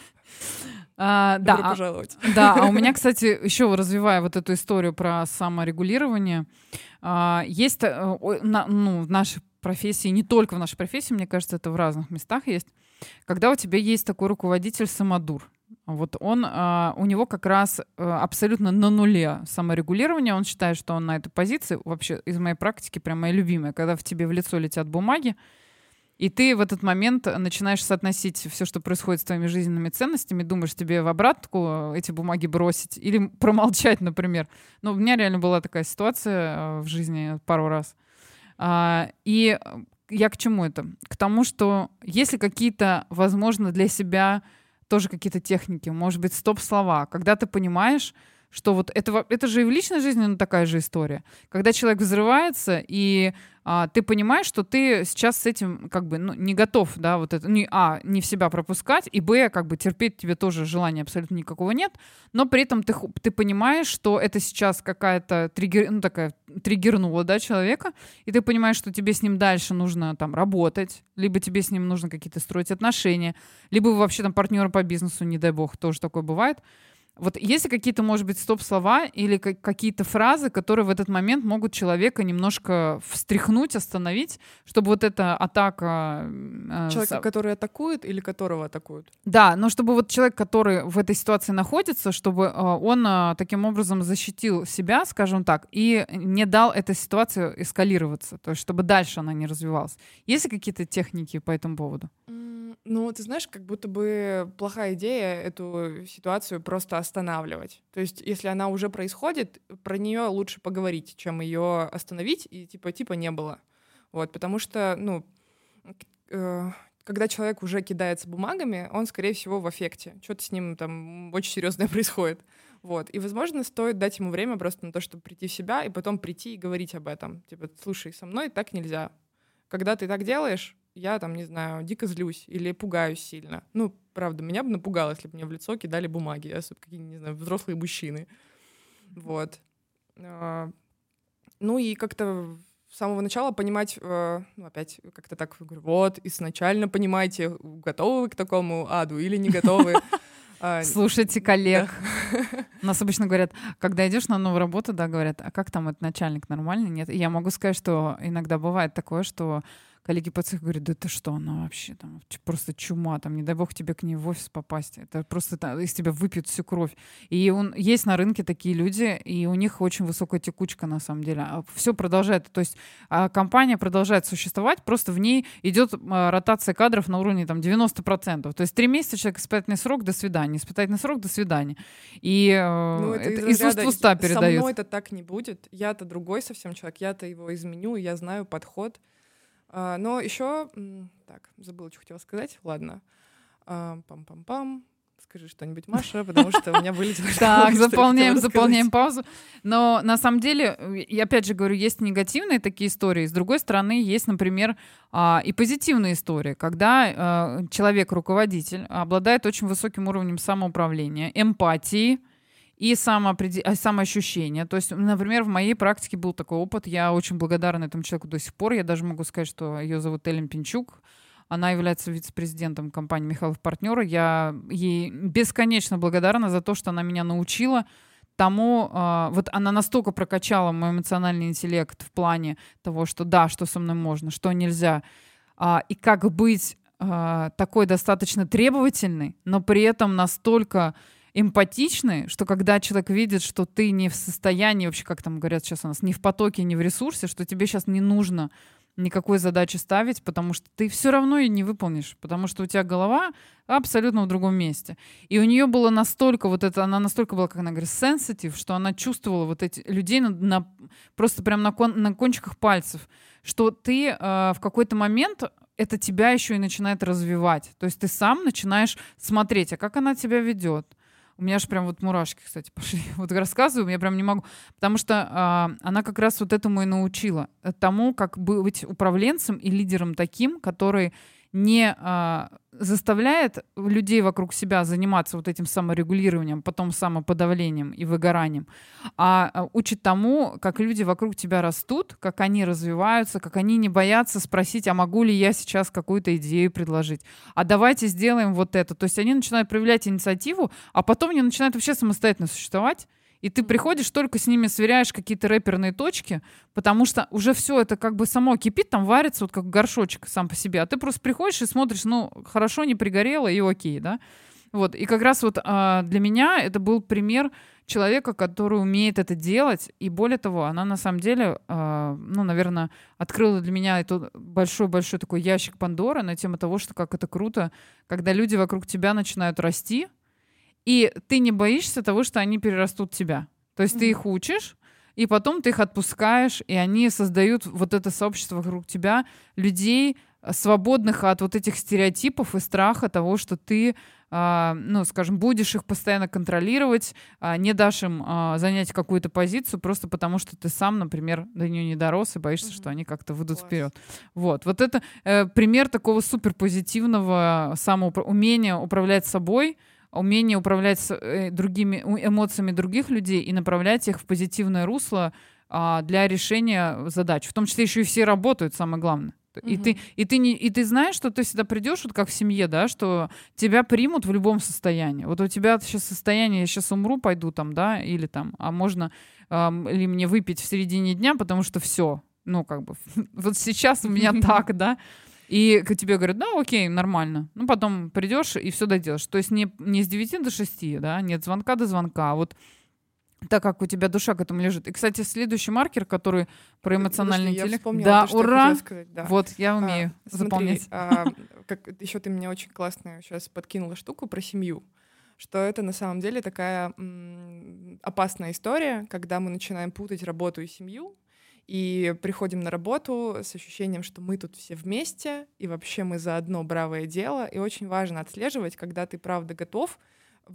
Speaker 2: А, да, Добро а, пожаловать.
Speaker 1: Да, а у меня, кстати, еще развивая вот эту историю про саморегулирование, а, есть а, на, ну, в нашей профессии, не только в нашей профессии, мне кажется, это в разных местах есть, когда у тебя есть такой руководитель самодур. Вот он, у него как раз а, абсолютно на нуле саморегулирование. Он считает, что он на этой позиции, вообще из моей практики, прям моя любимая, когда в тебе в лицо летят бумаги, и ты в этот момент начинаешь соотносить все, что происходит с твоими жизненными ценностями, думаешь, тебе в обратку эти бумаги бросить или промолчать, например. Ну, у меня реально была такая ситуация э, в жизни пару раз. А, и я к чему это? К тому, что если какие-то, возможно, для себя тоже какие-то техники, может быть, стоп-слова, когда ты понимаешь, что вот это, это же и в личной жизни ну, такая же история. Когда человек взрывается, и а, ты понимаешь, что ты сейчас с этим как бы ну, не готов, да, вот это, не, а, не в себя пропускать, и, б, как бы терпеть тебе тоже желания абсолютно никакого нет, но при этом ты, ты понимаешь, что это сейчас какая-то триггер, ну, такая триггернула, да, человека, и ты понимаешь, что тебе с ним дальше нужно там работать, либо тебе с ним нужно какие-то строить отношения, либо вы вообще там партнеры по бизнесу, не дай бог, тоже такое бывает, вот есть ли какие-то, может быть, стоп-слова или какие-то фразы, которые в этот момент могут человека немножко встряхнуть, остановить, чтобы вот эта атака...
Speaker 2: Э, Человека, с... который атакует или которого атакуют?
Speaker 1: Да, но чтобы вот человек, который в этой ситуации находится, чтобы э, он э, таким образом защитил себя, скажем так, и не дал этой ситуации эскалироваться, то есть чтобы дальше она не развивалась. Есть ли какие-то техники по этому поводу?
Speaker 2: Ну, ты знаешь, как будто бы плохая идея эту ситуацию просто останавливать. То есть, если она уже происходит, про нее лучше поговорить, чем ее остановить и типа типа не было. Вот, потому что, ну, э, когда человек уже кидается бумагами, он, скорее всего, в аффекте. Что-то с ним там очень серьезное происходит. Вот. И, возможно, стоит дать ему время просто на то, чтобы прийти в себя и потом прийти и говорить об этом. Типа, слушай, со мной так нельзя. Когда ты так делаешь, я там, не знаю, дико злюсь или пугаюсь сильно. Ну, правда, меня бы напугало, если бы мне в лицо кидали бумаги, особенно какие не знаю, взрослые мужчины. Вот. А, ну и как-то с самого начала понимать, э, ну, опять как-то так говорю, вот, изначально понимаете, готовы вы к такому аду или не готовы.
Speaker 1: А, Слушайте коллег. У нас обычно говорят, когда идешь на новую работу, да, говорят, а как там этот начальник нормальный? Нет. я могу сказать, что иногда бывает такое, что коллеги по цеху говорят, да ты что, она вообще там просто чума, там, не дай бог тебе к ней в офис попасть. Это просто там, из тебя выпьют всю кровь. И он, есть на рынке такие люди, и у них очень высокая текучка на самом деле. А все продолжает, то есть а компания продолжает существовать, просто в ней идет а, ротация кадров на уровне там 90%. То есть три месяца человек испытательный срок, до свидания. Испытательный срок, до свидания. И э, ну, это, это из, из уст в уста передается. Со
Speaker 2: мной это так не будет. Я-то другой совсем человек, я-то его изменю, я знаю подход. А, но еще, так, забыла, что хотела сказать. Ладно. А, пам-пам-пам. Скажи что-нибудь, Маша, потому что у меня вылетело.
Speaker 1: Так, заполняем, заполняем паузу. Но на самом деле, я опять же говорю, есть негативные такие истории. С другой стороны, есть, например, а, и позитивные истории, когда человек-руководитель обладает очень высоким уровнем самоуправления, эмпатии, и самоопредел... А, самоощущение. То есть, например, в моей практике был такой опыт, я очень благодарна этому человеку до сих пор, я даже могу сказать, что ее зовут Эллен Пинчук, она является вице-президентом компании Михайлов Партнера. Я ей бесконечно благодарна за то, что она меня научила тому, э, вот она настолько прокачала мой эмоциональный интеллект в плане того, что да, что со мной можно, что нельзя, э, и как быть такой достаточно требовательный, но при этом настолько эмпатичный, что когда человек видит, что ты не в состоянии, вообще, как там говорят сейчас у нас, не в потоке, не в ресурсе, что тебе сейчас не нужно никакой задачи ставить, потому что ты все равно ее не выполнишь, потому что у тебя голова абсолютно в другом месте. И у нее было настолько вот это, она настолько была, как она говорит, sensitive, что она чувствовала вот эти людей на, на просто прям на, кон, на кончиках пальцев, что ты э, в какой-то момент это тебя еще и начинает развивать. То есть ты сам начинаешь смотреть, а как она тебя ведет, у меня же прям вот мурашки, кстати, пошли. Вот рассказываю, я прям не могу. Потому что э, она как раз вот этому и научила. Тому, как быть управленцем и лидером таким, который не а, заставляет людей вокруг себя заниматься вот этим саморегулированием, потом самоподавлением и выгоранием, а, а учит тому, как люди вокруг тебя растут, как они развиваются, как они не боятся спросить, а могу ли я сейчас какую-то идею предложить, а давайте сделаем вот это. То есть они начинают проявлять инициативу, а потом они начинают вообще самостоятельно существовать, и ты приходишь, только с ними сверяешь какие-то рэперные точки, потому что уже все это как бы само кипит, там варится, вот как горшочек сам по себе. А ты просто приходишь и смотришь, ну, хорошо, не пригорело, и окей, да? Вот. И как раз вот а, для меня это был пример человека, который умеет это делать. И более того, она на самом деле, а, ну, наверное, открыла для меня этот большой-большой такой ящик Пандоры на тему того, что как это круто, когда люди вокруг тебя начинают расти, и ты не боишься того, что они перерастут тебя. То есть mm-hmm. ты их учишь, и потом ты их отпускаешь, и они создают вот это сообщество вокруг тебя, людей, э, свободных от вот этих стереотипов и страха того, что ты, э, ну, скажем, будешь их постоянно контролировать, э, не дашь им э, занять какую-то позицию, просто потому что ты сам, например, до нее не дорос и боишься, mm-hmm. что они как-то выйдут Класс. вперед. Вот, вот это э, пример такого суперпозитивного самоуправления, умения управлять собой, умение управлять э, другими эмоциями других людей и направлять их в позитивное русло а, для решения задач. В том числе еще и все работают, самое главное. И, угу. ты, и, ты не, и ты знаешь, что ты всегда придешь, вот как в семье, да, что тебя примут в любом состоянии. Вот у тебя сейчас состояние, я сейчас умру, пойду там, да, или там, а можно эм, ли мне выпить в середине дня, потому что все, ну, как бы, вот сейчас у меня так, да, и к тебе говорят, да, окей, нормально. Ну, потом придешь и все доделаешь. То есть не, не с 9 до 6, да, нет звонка до звонка, а вот так как у тебя душа к этому лежит. И, кстати, следующий маркер, который про эмоциональный Подожди, интеллект. да, то, ура! Сказать, да. Вот, я а, умею а, заполнять.
Speaker 2: а, как, еще ты мне очень классную сейчас подкинула штуку про семью что это на самом деле такая м, опасная история, когда мы начинаем путать работу и семью, и приходим на работу с ощущением, что мы тут все вместе, и вообще мы за одно бравое дело. И очень важно отслеживать, когда ты правда готов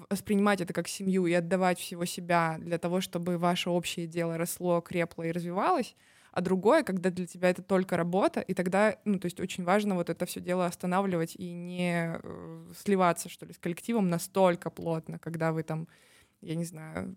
Speaker 2: воспринимать это как семью и отдавать всего себя для того, чтобы ваше общее дело росло, крепло и развивалось, а другое, когда для тебя это только работа, и тогда, ну, то есть очень важно вот это все дело останавливать и не э, сливаться, что ли, с коллективом настолько плотно, когда вы там, я не знаю,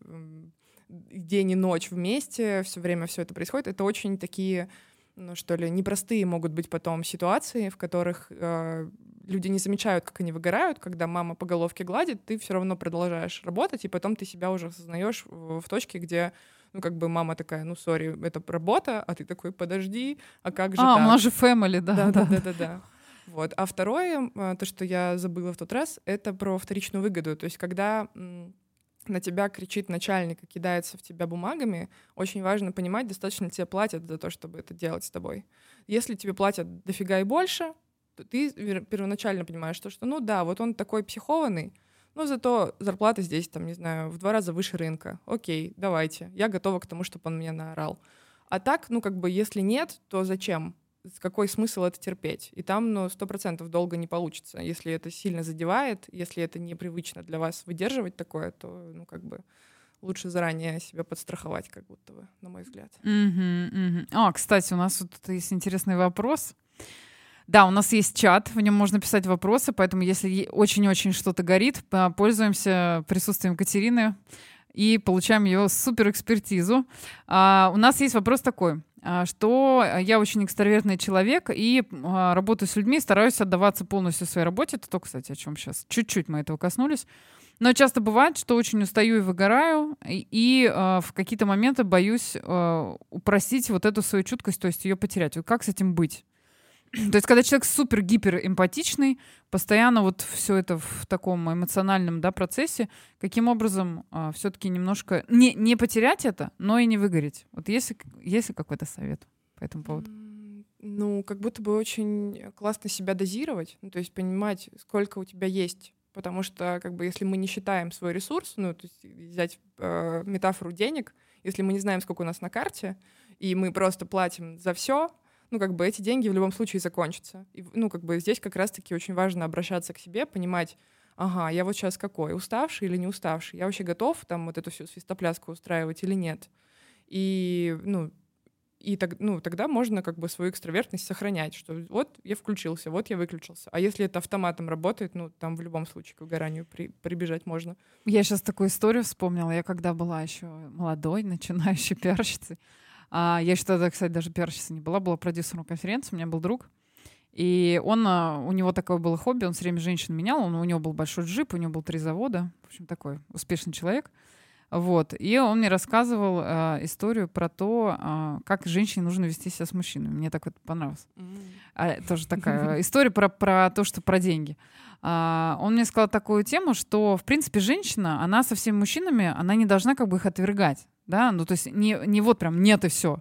Speaker 2: день и ночь вместе, все время все это происходит. Это очень такие, ну что ли, непростые могут быть потом ситуации, в которых э, люди не замечают, как они выгорают, когда мама по головке гладит, ты все равно продолжаешь работать, и потом ты себя уже осознаешь в, в точке, где ну, как бы мама такая, ну, сори, это работа, а ты такой, подожди, а как же
Speaker 1: А,
Speaker 2: так?
Speaker 1: у нас же family, да.
Speaker 2: Да, да, да, да, да. Вот. А второе, э, то, что я забыла в тот раз, это про вторичную выгоду. То есть, когда на тебя кричит начальник и кидается в тебя бумагами, очень важно понимать, достаточно ли тебе платят за то, чтобы это делать с тобой. Если тебе платят дофига и больше, то ты первоначально понимаешь, что, что ну да, вот он такой психованный, но зато зарплата здесь, там, не знаю, в два раза выше рынка. Окей, давайте, я готова к тому, чтобы он меня наорал. А так, ну как бы, если нет, то зачем? Какой смысл это терпеть? И там, ну, сто процентов долго не получится. Если это сильно задевает, если это непривычно для вас выдерживать такое, то, ну, как бы лучше заранее себя подстраховать, как будто бы, на мой взгляд.
Speaker 1: Mm-hmm, mm-hmm. А, кстати, у нас тут есть интересный вопрос. Да, у нас есть чат, в нем можно писать вопросы, поэтому если очень-очень что-то горит, пользуемся присутствием Катерины. и получаем ее суперэкспертизу. А, у нас есть вопрос такой а, что я очень экстравертный человек и а, работаю с людьми, стараюсь отдаваться полностью своей работе. Это то, кстати, о чем сейчас чуть-чуть мы этого коснулись. Но часто бывает, что очень устаю и выгораю, и, и э, в какие-то моменты боюсь э, упростить вот эту свою чуткость, то есть ее потерять. Вот как с этим быть? То есть, когда человек супер гипер эмпатичный, постоянно вот все это в таком эмоциональном да, процессе, каким образом э, все-таки немножко не, не потерять это, но и не выгореть? Вот есть, есть какой-то совет по этому поводу?
Speaker 2: Ну, как будто бы очень классно себя дозировать, ну, то есть понимать, сколько у тебя есть потому что как бы если мы не считаем свой ресурс, ну, то есть взять э, метафору денег, если мы не знаем, сколько у нас на карте, и мы просто платим за все, ну, как бы эти деньги в любом случае закончатся. И, ну, как бы здесь как раз-таки очень важно обращаться к себе, понимать, ага, я вот сейчас какой, уставший или не уставший, я вообще готов там вот эту всю свистопляску устраивать или нет. И, ну, и так, ну, тогда можно как бы свою экстравертность сохранять, что вот я включился, вот я выключился. А если это автоматом работает, ну, там в любом случае к выгоранию при, прибежать можно.
Speaker 1: Я сейчас такую историю вспомнила. Я когда была еще молодой, начинающей пиарщицей, а, я еще тогда, кстати, даже пиарщицей не была, была продюсером конференции, у меня был друг, и он, а, у него такое было хобби, он все время женщин менял, он, у него был большой джип, у него был три завода, в общем, такой успешный человек. Вот. И он мне рассказывал э, историю про то, э, как женщине нужно вести себя с мужчиной. Мне так это понравилось. Mm. А, тоже такая история про, про то, что про деньги. А, он мне сказал такую тему, что, в принципе, женщина, она со всеми мужчинами, она не должна как бы их отвергать. Да? Ну, то есть не, не вот прям нет и все.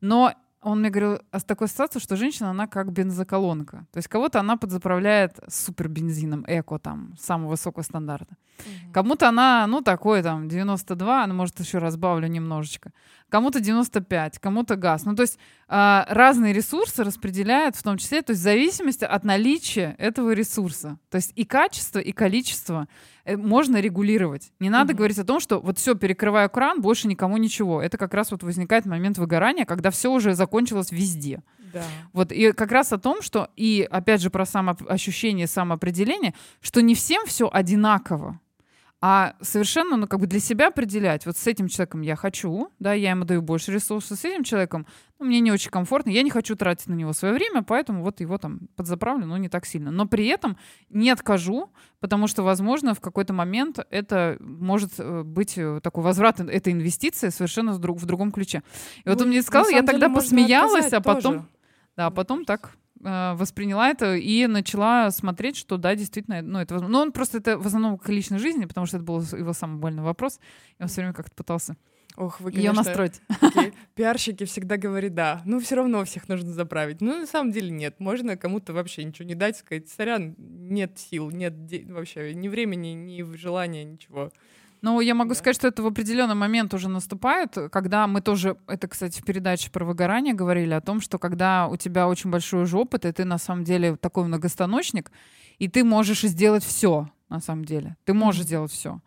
Speaker 1: Но он мне говорил о такой ситуации, что женщина, она как бензоколонка. То есть кого-то она подзаправляет супер бензином, эко там, самого высокого стандарта. Угу. Кому-то она, ну, такой там, 92, ну, может, еще разбавлю немножечко. Кому-то 95, кому-то газ. Ну, то есть э, разные ресурсы распределяют в том числе, то есть в зависимости от наличия этого ресурса. То есть и качество, и количество э, можно регулировать. Не надо mm говорить о том, что вот все, перекрываю кран, больше никому ничего. Это как раз вот возникает момент выгорания, когда все уже закончилось везде.
Speaker 2: Да.
Speaker 1: Вот и как раз о том, что и опять же про самоощущение, самоопределение, что не всем все одинаково а совершенно, ну, как бы для себя определять, вот с этим человеком я хочу, да, я ему даю больше ресурсов, с этим человеком, ну, мне не очень комфортно, я не хочу тратить на него свое время, поэтому вот его там подзаправлю, но не так сильно. Но при этом не откажу, потому что, возможно, в какой-то момент это может э, быть э, такой возврат этой инвестиции совершенно в, друг, в другом ключе. И вот ну, он мне сказал, я тогда посмеялась, а потом... Тоже. Да, а потом так Э, восприняла это и начала смотреть, что да, действительно, ну, это возможно. Но он просто это в основном к личной жизни, потому что это был его самый больный вопрос. И он все время как-то пытался
Speaker 2: Ох, вы,
Speaker 1: конечно, ее настроить.
Speaker 2: Пиарщики всегда говорят да. Ну, все равно всех нужно заправить. Ну, на самом деле нет. Можно кому-то вообще ничего не дать, сказать, сорян, нет сил, нет вообще ни времени, ни желания, ничего.
Speaker 1: Ну, я могу да. сказать, что это в определенный момент уже наступает, когда мы тоже, это, кстати, в передаче про выгорание говорили о том, что когда у тебя очень большой уже опыт, и ты на самом деле такой многостаночник, и ты можешь сделать все, на самом деле. Ты можешь mm-hmm. сделать все.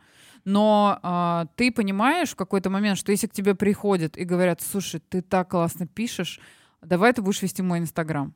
Speaker 1: Но э, ты понимаешь в какой-то момент, что если к тебе приходят и говорят, слушай, ты так классно пишешь, давай ты будешь вести мой Инстаграм.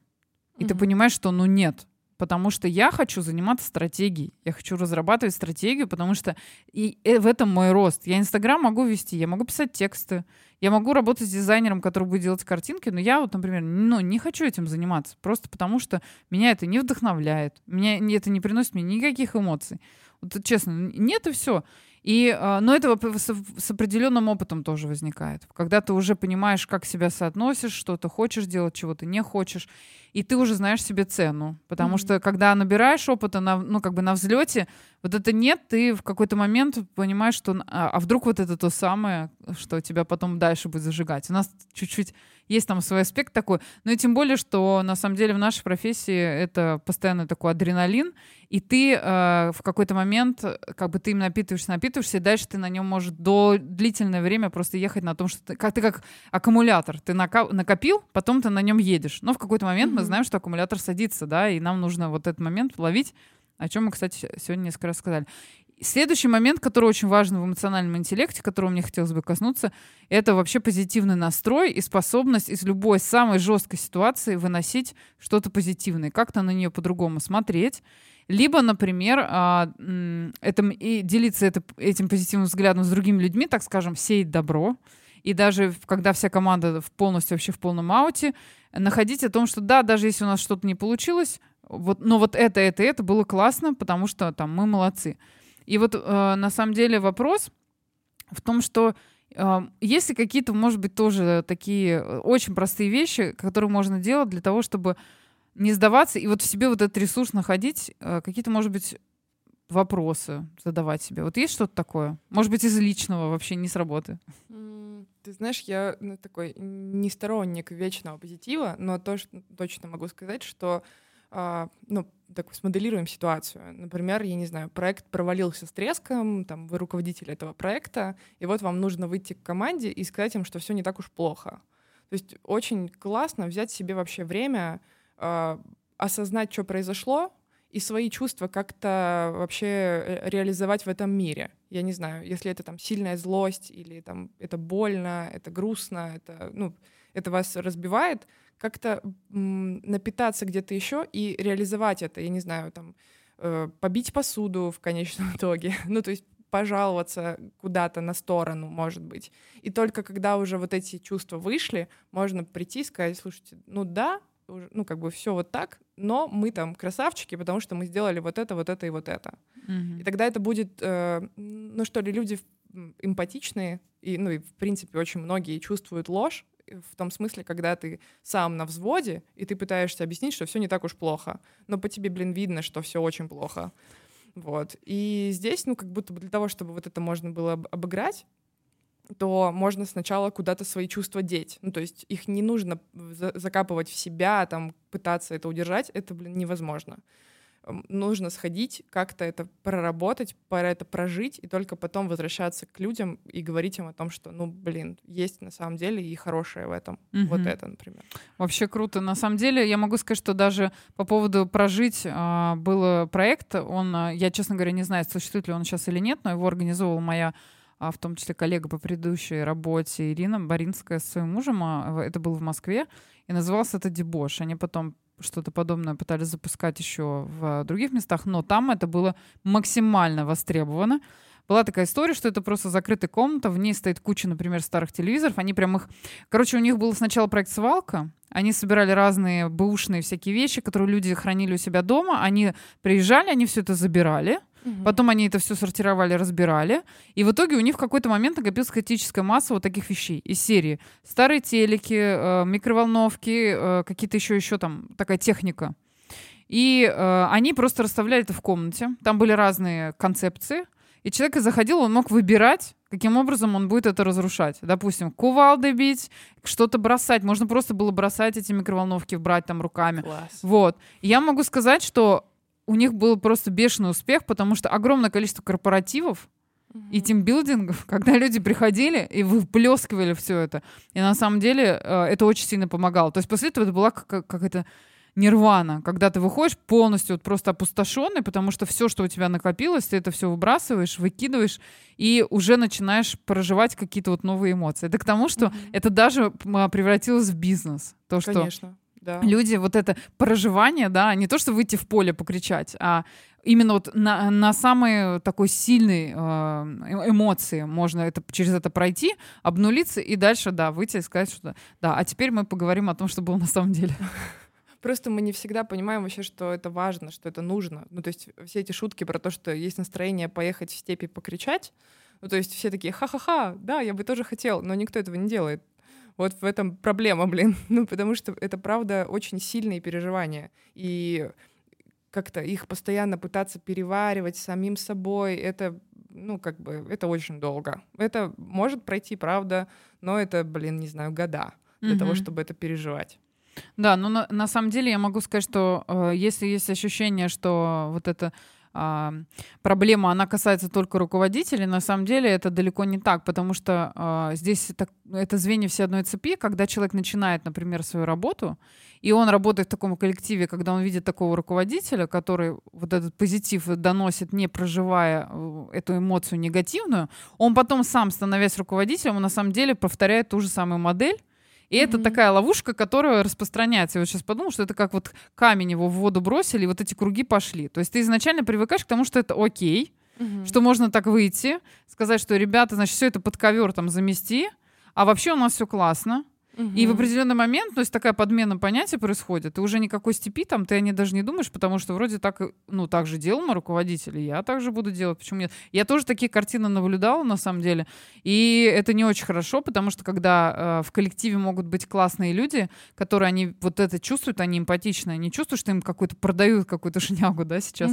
Speaker 1: И mm-hmm. ты понимаешь, что ну нет, потому что я хочу заниматься стратегией. Я хочу разрабатывать стратегию, потому что и, и в этом мой рост. Я Инстаграм могу вести, я могу писать тексты, я могу работать с дизайнером, который будет делать картинки, но я вот, например, ну, не хочу этим заниматься, просто потому что меня это не вдохновляет, меня это не приносит мне никаких эмоций. Вот честно, нет и все. И, а, но это с определенным опытом тоже возникает. Когда ты уже понимаешь, как себя соотносишь, что ты хочешь делать, чего ты не хочешь и ты уже знаешь себе цену. Потому mm-hmm. что когда набираешь опыта, на, ну, как бы на взлете, вот это нет, ты в какой-то момент понимаешь, что а, а вдруг вот это то самое, что тебя потом дальше будет зажигать. У нас чуть-чуть есть там свой аспект такой, но и тем более, что на самом деле в нашей профессии это постоянно такой адреналин, и ты э, в какой-то момент, как бы ты им напитываешься, напитываешься, и дальше ты на нем может до длительное время просто ехать на том, что ты как, ты как аккумулятор, ты накопил, потом ты на нем едешь. Но в какой-то момент mm-hmm. мы знаем, что аккумулятор садится, да, и нам нужно вот этот момент ловить, о чем мы, кстати, сегодня несколько раз сказали. Следующий момент, который очень важен в эмоциональном интеллекте, которого мне хотелось бы коснуться, это вообще позитивный настрой и способность из любой самой жесткой ситуации выносить что-то позитивное, как-то на нее по-другому смотреть. Либо, например, а, это, и делиться это, этим позитивным взглядом с другими людьми, так скажем, сеять добро. И даже когда вся команда полностью вообще в полном ауте, находить о том, что да, даже если у нас что-то не получилось, вот, но вот это, это, это было классно, потому что там мы молодцы. И вот э, на самом деле вопрос в том, что э, есть ли какие-то, может быть, тоже такие э, очень простые вещи, которые можно делать для того, чтобы не сдаваться и вот в себе вот этот ресурс находить, э, какие-то, может быть, вопросы задавать себе. Вот есть что-то такое? Может быть, из личного вообще, не с работы?
Speaker 2: Ты знаешь, я ну, такой не сторонник вечного позитива, но то, что точно могу сказать, что ну, так смоделируем ситуацию. Например, я не знаю, проект провалился с треском, там, вы руководитель этого проекта, и вот вам нужно выйти к команде и сказать им, что все не так уж плохо. То есть очень классно взять себе вообще время, э, осознать, что произошло, и свои чувства как-то вообще реализовать в этом мире. Я не знаю, если это там сильная злость или там это больно, это грустно, это, ну, это вас разбивает, как-то напитаться где-то еще и реализовать это, я не знаю, там, э, побить посуду в конечном итоге, ну, то есть пожаловаться куда-то на сторону, может быть. И только когда уже вот эти чувства вышли, можно прийти и сказать, слушайте, ну да, ну как бы все вот так, но мы там красавчики, потому что мы сделали вот это, вот это и вот это. Mm-hmm. И тогда это будет, э, ну что ли, люди эмпатичные, и, ну и в принципе очень многие чувствуют ложь, в том смысле, когда ты сам на взводе, и ты пытаешься объяснить, что все не так уж плохо. Но по тебе, блин, видно, что все очень плохо. Вот. И здесь, ну, как будто бы для того, чтобы вот это можно было обыграть, то можно сначала куда-то свои чувства деть. Ну, то есть их не нужно закапывать в себя, там, пытаться это удержать, это, блин, невозможно нужно сходить, как-то это проработать, пора это прожить, и только потом возвращаться к людям и говорить им о том, что, ну, блин, есть на самом деле и хорошее в этом. Угу. Вот это, например.
Speaker 1: Вообще круто. На самом деле, я могу сказать, что даже по поводу прожить а, был проект, он, а, я, честно говоря, не знаю, существует ли он сейчас или нет, но его организовывала моя а в том числе коллега по предыдущей работе Ирина Боринская с своим мужем. Это было в Москве. И назывался это «Дебош». Они потом что-то подобное пытались запускать еще в других местах, но там это было максимально востребовано. Была такая история, что это просто закрытая комната, в ней стоит куча, например, старых телевизоров, они прям их... Короче, у них был сначала проект «Свалка», они собирали разные бэушные всякие вещи, которые люди хранили у себя дома, они приезжали, они все это забирали, Угу. Потом они это все сортировали, разбирали. И в итоге у них в какой-то момент накопилась критическая масса вот таких вещей из серии. Старые телеки, э, микроволновки, э, какие-то еще, еще там такая техника. И э, они просто расставляли это в комнате. Там были разные концепции. И человек заходил, он мог выбирать, каким образом он будет это разрушать. Допустим, кувалдой бить, что-то бросать. Можно просто было бросать эти микроволновки, брать там руками. Класс. Вот. И я могу сказать, что у них был просто бешеный успех, потому что огромное количество корпоративов и тимбилдингов, когда люди приходили и выплескивали все это. И на самом деле э, это очень сильно помогало. То есть после этого это была какая-то нирвана, когда ты выходишь полностью вот просто опустошенный, потому что все, что у тебя накопилось, ты это все выбрасываешь, выкидываешь и уже начинаешь проживать какие-то вот новые эмоции. Это к тому, что mm-hmm. это даже превратилось в бизнес. То,
Speaker 2: Конечно. Да.
Speaker 1: Люди вот это проживание, да, не то, что выйти в поле покричать, а именно вот на, на самые такой сильные э, эмоции можно это, через это пройти, обнулиться и дальше, да, выйти и сказать, что да, а теперь мы поговорим о том, что было на самом деле.
Speaker 2: Просто мы не всегда понимаем вообще, что это важно, что это нужно. Ну, то есть все эти шутки про то, что есть настроение поехать в степи покричать, ну, то есть все такие, ха-ха-ха, да, я бы тоже хотел, но никто этого не делает. Вот в этом проблема, блин. Ну, потому что это, правда, очень сильные переживания. И как-то их постоянно пытаться переваривать самим собой, это, ну, как бы, это очень долго. Это может пройти, правда, но это, блин, не знаю, года для mm-hmm. того, чтобы это переживать.
Speaker 1: Да, но на, на самом деле я могу сказать, что э, если есть ощущение, что вот это проблема, она касается только руководителей, на самом деле это далеко не так, потому что а, здесь это, это звенья все одной цепи, когда человек начинает, например, свою работу, и он работает в таком коллективе, когда он видит такого руководителя, который вот этот позитив доносит, не проживая э, эту эмоцию негативную, он потом сам, становясь руководителем, он на самом деле повторяет ту же самую модель, и mm-hmm. это такая ловушка, которая распространяется. Я вот сейчас подумала, что это как вот камень его в воду бросили, и вот эти круги пошли. То есть ты изначально привыкаешь к тому, что это окей, mm-hmm. что можно так выйти, сказать, что ребята, значит, все это под ковер там замести, а вообще у нас все классно. И в определенный момент, то есть такая подмена понятия происходит, и уже никакой степи там ты о ней даже не думаешь, потому что вроде так, ну, так же делал мой руководитель, и я также буду делать. Почему нет? Я тоже такие картины наблюдала, на самом деле, и это не очень хорошо, потому что когда э, в коллективе могут быть классные люди, которые они вот это чувствуют, они эмпатичны, они чувствуют, что им какую-то продают какую-то шнягу, да, сейчас,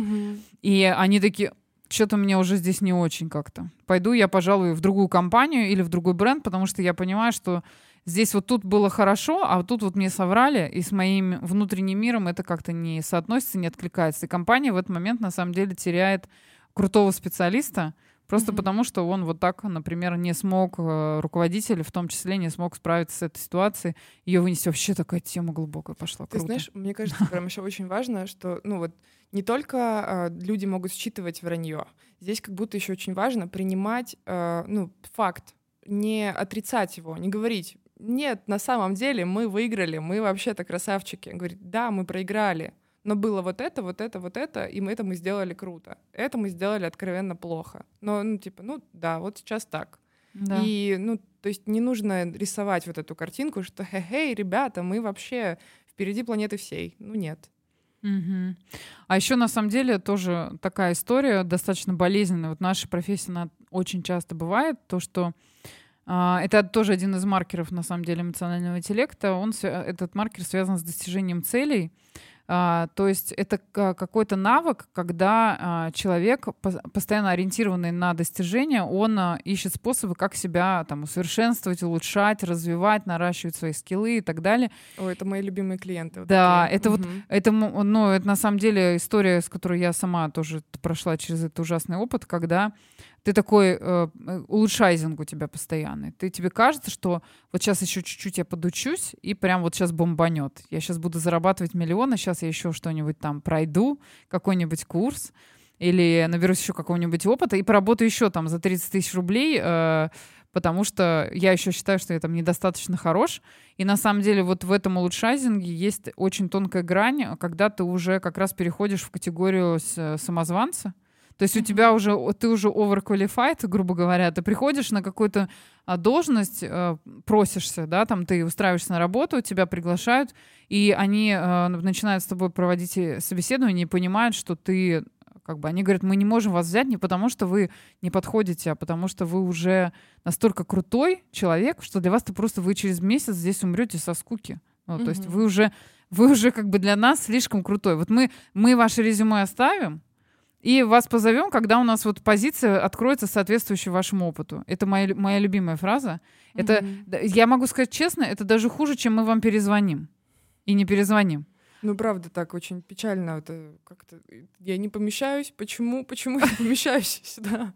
Speaker 1: и они такие, что-то мне уже здесь не очень как-то. Пойду я, пожалуй, в другую компанию или в другой бренд, потому что я понимаю, что здесь вот тут было хорошо, а вот тут вот мне соврали, и с моим внутренним миром это как-то не соотносится, не откликается. И компания в этот момент на самом деле теряет крутого специалиста, Просто mm-hmm. потому, что он вот так, например, не смог, э, руководитель в том числе не смог справиться с этой ситуацией, ее вынести. Вообще такая тема глубокая пошла.
Speaker 2: Ты
Speaker 1: Круто.
Speaker 2: знаешь, мне кажется, прям еще очень важно, что, ну вот, не только э, люди могут считывать вранье, здесь как будто еще очень важно принимать, э, ну, факт, не отрицать его, не говорить, нет, на самом деле мы выиграли, мы вообще-то красавчики. Говорит, да, мы проиграли, но было вот это, вот это, вот это, и мы это мы сделали круто. Это мы сделали откровенно плохо. Но, ну, типа, ну, да, вот сейчас так. Да. И, ну, то есть не нужно рисовать вот эту картинку, что, хе-хей, ребята, мы вообще впереди планеты всей. Ну, нет.
Speaker 1: Угу. А еще на самом деле тоже такая история достаточно болезненная. Вот наша профессия она очень часто бывает то, что это тоже один из маркеров на самом деле эмоционального интеллекта. Он этот маркер связан с достижением целей. А, то есть это какой-то навык, когда а, человек, постоянно ориентированный на достижения, он а, ищет способы, как себя там усовершенствовать, улучшать, развивать, наращивать свои скиллы и так далее.
Speaker 2: О, это мои любимые клиенты.
Speaker 1: Вот да, такие. это угу. вот, это, ну, это на самом деле история, с которой я сама тоже прошла через этот ужасный опыт, когда ты такой э, улучшайзинг у тебя постоянный. Ты тебе кажется, что вот сейчас еще чуть-чуть я подучусь и прям вот сейчас бомбанет. Я сейчас буду зарабатывать миллионы, сейчас я еще что-нибудь там пройду, какой-нибудь курс или наберусь еще какого-нибудь опыта и поработаю еще там за 30 тысяч рублей, э, потому что я еще считаю, что я там недостаточно хорош. И на самом деле вот в этом улучшайзинге есть очень тонкая грань, когда ты уже как раз переходишь в категорию самозванца, то есть у тебя уже, ты уже overqualified, грубо говоря, ты приходишь на какую-то а, должность, э, просишься, да, там ты устраиваешься на работу, тебя приглашают, и они э, начинают с тобой проводить э, собеседование и понимают, что ты как бы они говорят, мы не можем вас взять не потому, что вы не подходите, а потому что вы уже настолько крутой человек, что для вас ты просто вы через месяц здесь умрете со скуки. Ну, mm-hmm. То есть вы уже вы уже как бы для нас слишком крутой. Вот мы мы ваше резюме оставим, и вас позовем, когда у нас вот позиция откроется соответствующей вашему опыту. Это моя, моя любимая фраза. Это, mm-hmm. я могу сказать честно, это даже хуже, чем мы вам перезвоним. И не перезвоним.
Speaker 2: Ну, правда, так очень печально. Это как-то я не помещаюсь. Почему? Почему я помещаюсь сюда?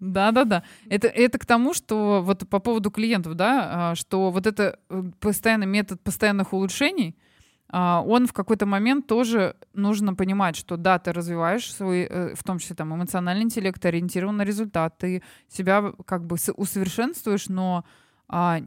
Speaker 1: Да, да, да. Это, это к тому, что вот по поводу клиентов, да, а, что вот это э, постоянный метод постоянных улучшений, он в какой-то момент тоже нужно понимать, что да, ты развиваешь свой, э, в том числе там эмоциональный интеллект, ориентирован на результат, ты себя как бы усовершенствуешь, но а,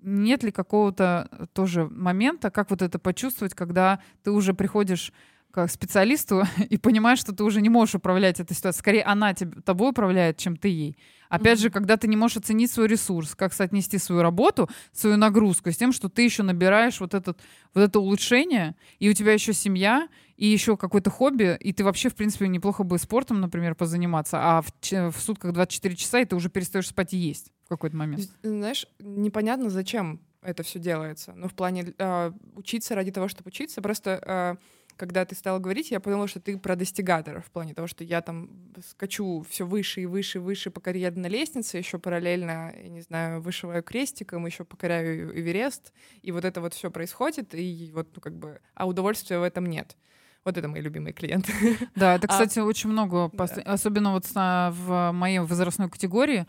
Speaker 1: нет ли какого-то тоже момента, как вот это почувствовать, когда ты уже приходишь к специалисту и понимаешь, что ты уже не можешь управлять этой ситуацией. Скорее, она тебе, тобой управляет, чем ты ей. Опять mm-hmm. же, когда ты не можешь оценить свой ресурс, как соотнести свою работу, свою нагрузку с тем, что ты еще набираешь вот, этот, вот это улучшение, и у тебя еще семья, и еще какое-то хобби, и ты вообще, в принципе, неплохо бы спортом, например, позаниматься, а в, в сутках 24 часа, и ты уже перестаешь спать и есть в какой-то момент.
Speaker 2: Знаешь, непонятно, зачем это все делается. Ну, в плане э, учиться ради того, чтобы учиться. Просто э, когда ты стала говорить, я поняла, что ты про достигаторов, в плане того, что я там скачу все выше и выше и выше по карьерной лестнице, еще параллельно, я не знаю, вышиваю крестиком, еще покоряю Эверест, и вот это вот все происходит, и вот, ну, как бы, а удовольствия в этом нет. Вот это мои любимые клиенты.
Speaker 1: Да, это, а кстати, а, очень много, да. особенно вот в моей возрастной категории,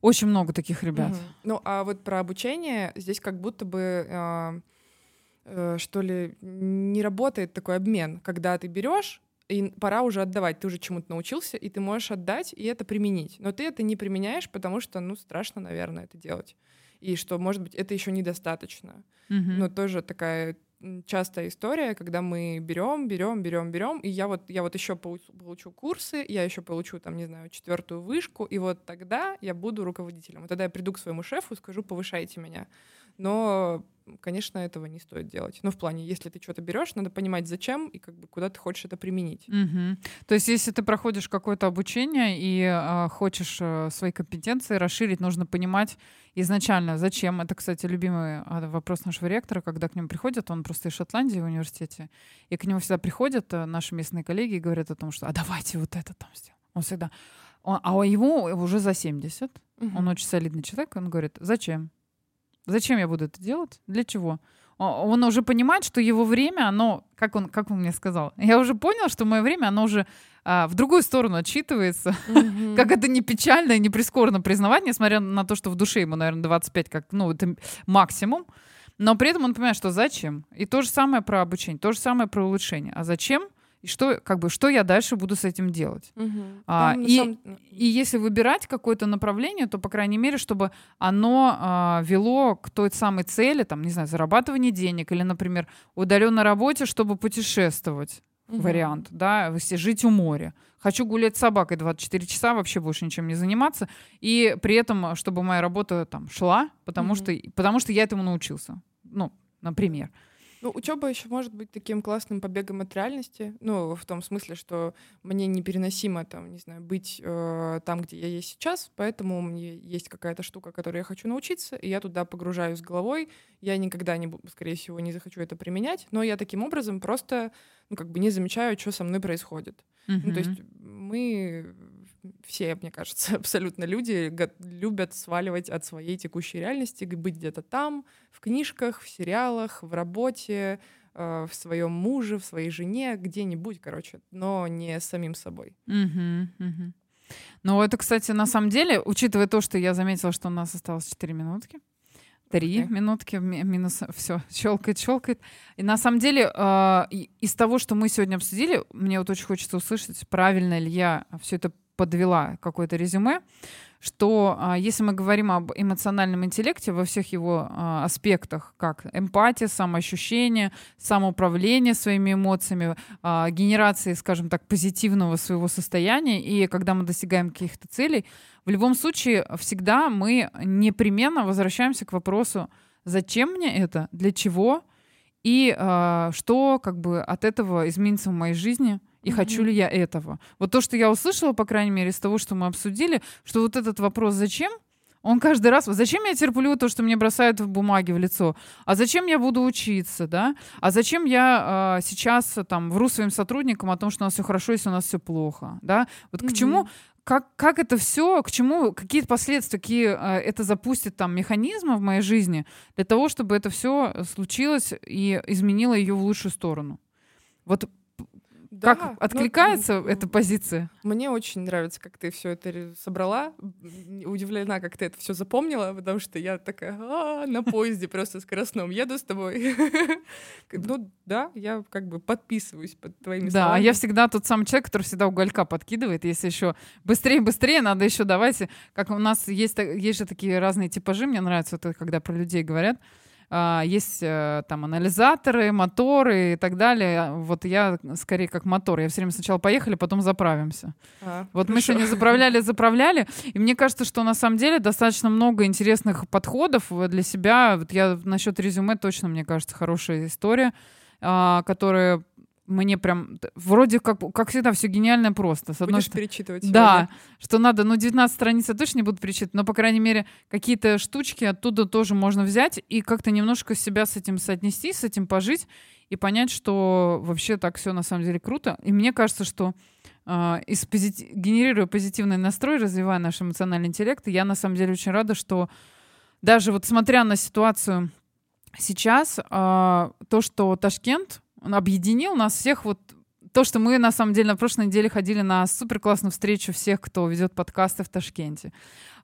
Speaker 1: очень много таких ребят. Угу.
Speaker 2: Ну, а вот про обучение здесь как будто бы э, э, что ли не работает такой обмен, когда ты берешь и пора уже отдавать. Ты уже чему-то научился, и ты можешь отдать и это применить. Но ты это не применяешь, потому что, ну, страшно, наверное, это делать. И что, может быть, это еще недостаточно. Mm-hmm. Но тоже такая частая история, когда мы берем, берем, берем, берем, и я вот я вот еще получу курсы, я еще получу там не знаю четвертую вышку, и вот тогда я буду руководителем. И тогда я приду к своему шефу и скажу, повышайте меня. Но конечно, этого не стоит делать. Ну, в плане, если ты что-то берешь, надо понимать, зачем и как бы куда ты хочешь это применить.
Speaker 1: Угу. То есть, если ты проходишь какое-то обучение и э, хочешь э, свои компетенции расширить, нужно понимать изначально, зачем. Это, кстати, любимый а, вопрос нашего ректора, когда к нему приходят, он просто из Шотландии в университете, и к нему всегда приходят э, наши местные коллеги и говорят о том, что «а давайте вот это там сделаем». Он всегда... Он, а ему уже за 70, угу. он очень солидный человек, он говорит «зачем?» Зачем я буду это делать? Для чего? Он уже понимает, что его время, оно, как он, как он мне сказал, я уже понял, что мое время, оно уже а, в другую сторону отчитывается. Mm-hmm. как это не печально и не прискорбно признавать, несмотря на то, что в душе ему, наверное, 25, как, ну, это максимум. Но при этом он понимает, что зачем. И то же самое про обучение, то же самое про улучшение. А зачем? И что, как бы, что я дальше буду с этим делать. Угу. А, и, сам... и если выбирать какое-то направление, то, по крайней мере, чтобы оно а, вело к той самой цели, там, не знаю, зарабатывание денег или, например, удаленно работе, чтобы путешествовать. Угу. Вариант, да, жить у моря. Хочу гулять с собакой 24 часа, вообще больше ничем не заниматься. И при этом, чтобы моя работа там шла, потому, угу. что, потому что я этому научился. Ну, например.
Speaker 2: Ну, учеба еще может быть таким классным побегом от реальности. Ну, в том смысле, что мне непереносимо там, не знаю, быть э, там, где я есть сейчас, поэтому у меня есть какая-то штука, которой я хочу научиться, и я туда погружаюсь головой. Я никогда не, скорее всего, не захочу это применять, но я таким образом просто, ну, как бы не замечаю, что со мной происходит. Mm-hmm. Ну, то есть мы все, мне кажется, абсолютно люди любят сваливать от своей текущей реальности, быть где-то там, в книжках, в сериалах, в работе, э, в своем муже, в своей жене, где-нибудь, короче, но не самим собой.
Speaker 1: Угу, угу. Ну, это, кстати, на самом деле, учитывая то, что я заметила, что у нас осталось 4 минутки, Три okay. минутки минус все щелкает, щелкает. И на самом деле э, из того, что мы сегодня обсудили, мне вот очень хочется услышать, правильно ли я все это подвела какое-то резюме, что а, если мы говорим об эмоциональном интеллекте во всех его а, аспектах, как эмпатия, самоощущение, самоуправление своими эмоциями, а, генерации, скажем так, позитивного своего состояния, и когда мы достигаем каких-то целей, в любом случае всегда мы непременно возвращаемся к вопросу, зачем мне это, для чего, и что как бы от этого изменится в моей жизни – и mm-hmm. хочу ли я этого. Вот то, что я услышала, по крайней мере, из того, что мы обсудили, что вот этот вопрос «зачем?» Он каждый раз, зачем я терплю то, что мне бросают в бумаге в лицо? А зачем я буду учиться, да? А зачем я э, сейчас там вру своим сотрудникам о том, что у нас все хорошо, если у нас все плохо, да? Вот mm-hmm. к чему, как, как это все, к чему, какие последствия, какие э, это запустит там механизмы в моей жизни для того, чтобы это все случилось и изменило ее в лучшую сторону? Вот да, как ну, откликается ну, эта позиция?
Speaker 2: Мне очень нравится, как ты все это собрала. Удивлена, как ты это все запомнила, потому что я такая а, на поезде просто скоростном еду с тобой. Ну да, я как бы подписываюсь под твоими
Speaker 1: словами. Да, я всегда тот самый человек, который всегда уголька подкидывает. Если еще быстрее, быстрее, надо еще давайте. Как у нас есть, есть же такие разные типажи, мне нравится, это когда про людей говорят. А, есть э, там анализаторы, моторы и так далее. Вот я скорее как мотор. Я все время сначала поехали, потом заправимся. А, вот хорошо. мы сегодня заправляли, заправляли. И мне кажется, что на самом деле достаточно много интересных подходов для себя. Вот я насчет резюме точно, мне кажется, хорошая история, а, которая мне прям вроде как, как всегда, все гениально просто.
Speaker 2: С одной Будешь стороны, перечитывать
Speaker 1: сегодня. Да, что надо, ну, 19 страниц я точно не буду перечитывать, но, по крайней мере, какие-то штучки оттуда тоже можно взять и как-то немножко себя с этим соотнести, с этим пожить и понять, что вообще так все на самом деле круто. И мне кажется, что э, из позити... генерируя позитивный настрой, развивая наш эмоциональный интеллект, я на самом деле очень рада, что даже вот смотря на ситуацию сейчас, э, то, что Ташкент он объединил нас всех вот то, что мы на самом деле на прошлой неделе ходили на супер классную встречу всех, кто ведет подкасты в Ташкенте.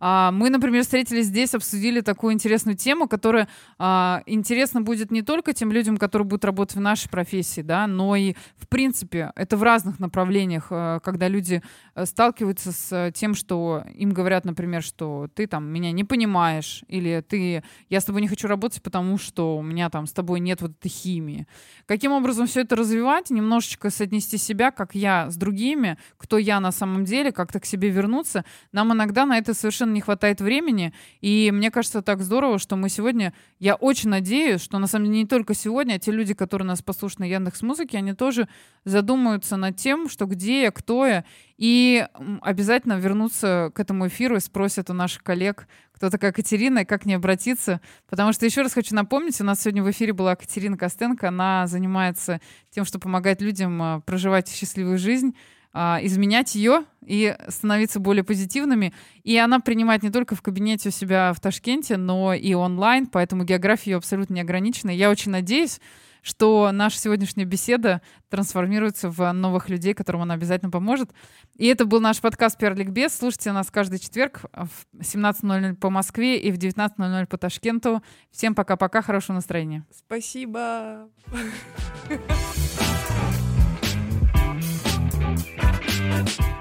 Speaker 1: А, мы, например, встретились здесь, обсудили такую интересную тему, которая а, интересна будет не только тем людям, которые будут работать в нашей профессии, да, но и, в принципе, это в разных направлениях, а, когда люди э, сталкиваются с тем, что им говорят, например, что ты там меня не понимаешь, или ты, я с тобой не хочу работать, потому что у меня там с тобой нет вот этой химии. Каким образом все это развивать, немножечко соотнести себя, как я с другими, кто я на самом деле, как-то к себе вернуться, нам иногда на это совершенно не хватает времени. И мне кажется, так здорово, что мы сегодня... Я очень надеюсь, что на самом деле не только сегодня, а те люди, которые нас послушают на Яндекс Музыке, они тоже задумаются над тем, что где я, кто я, и обязательно вернутся к этому эфиру и спросят у наших коллег, кто такая Катерина и как не обратиться. Потому что еще раз хочу напомнить, у нас сегодня в эфире была Катерина Костенко. Она занимается тем, что помогает людям а, проживать счастливую жизнь а, изменять ее и становиться более позитивными. И она принимает не только в кабинете у себя в Ташкенте, но и онлайн, поэтому география ее абсолютно не ограничена. Я очень надеюсь, что наша сегодняшняя беседа трансформируется в новых людей, которым она обязательно поможет. И это был наш подкаст «Пиар-ликбез». Слушайте нас каждый четверг в 17.00 по Москве и в 19.00 по Ташкенту. Всем пока-пока, хорошего настроения.
Speaker 2: Спасибо.
Speaker 3: Bye.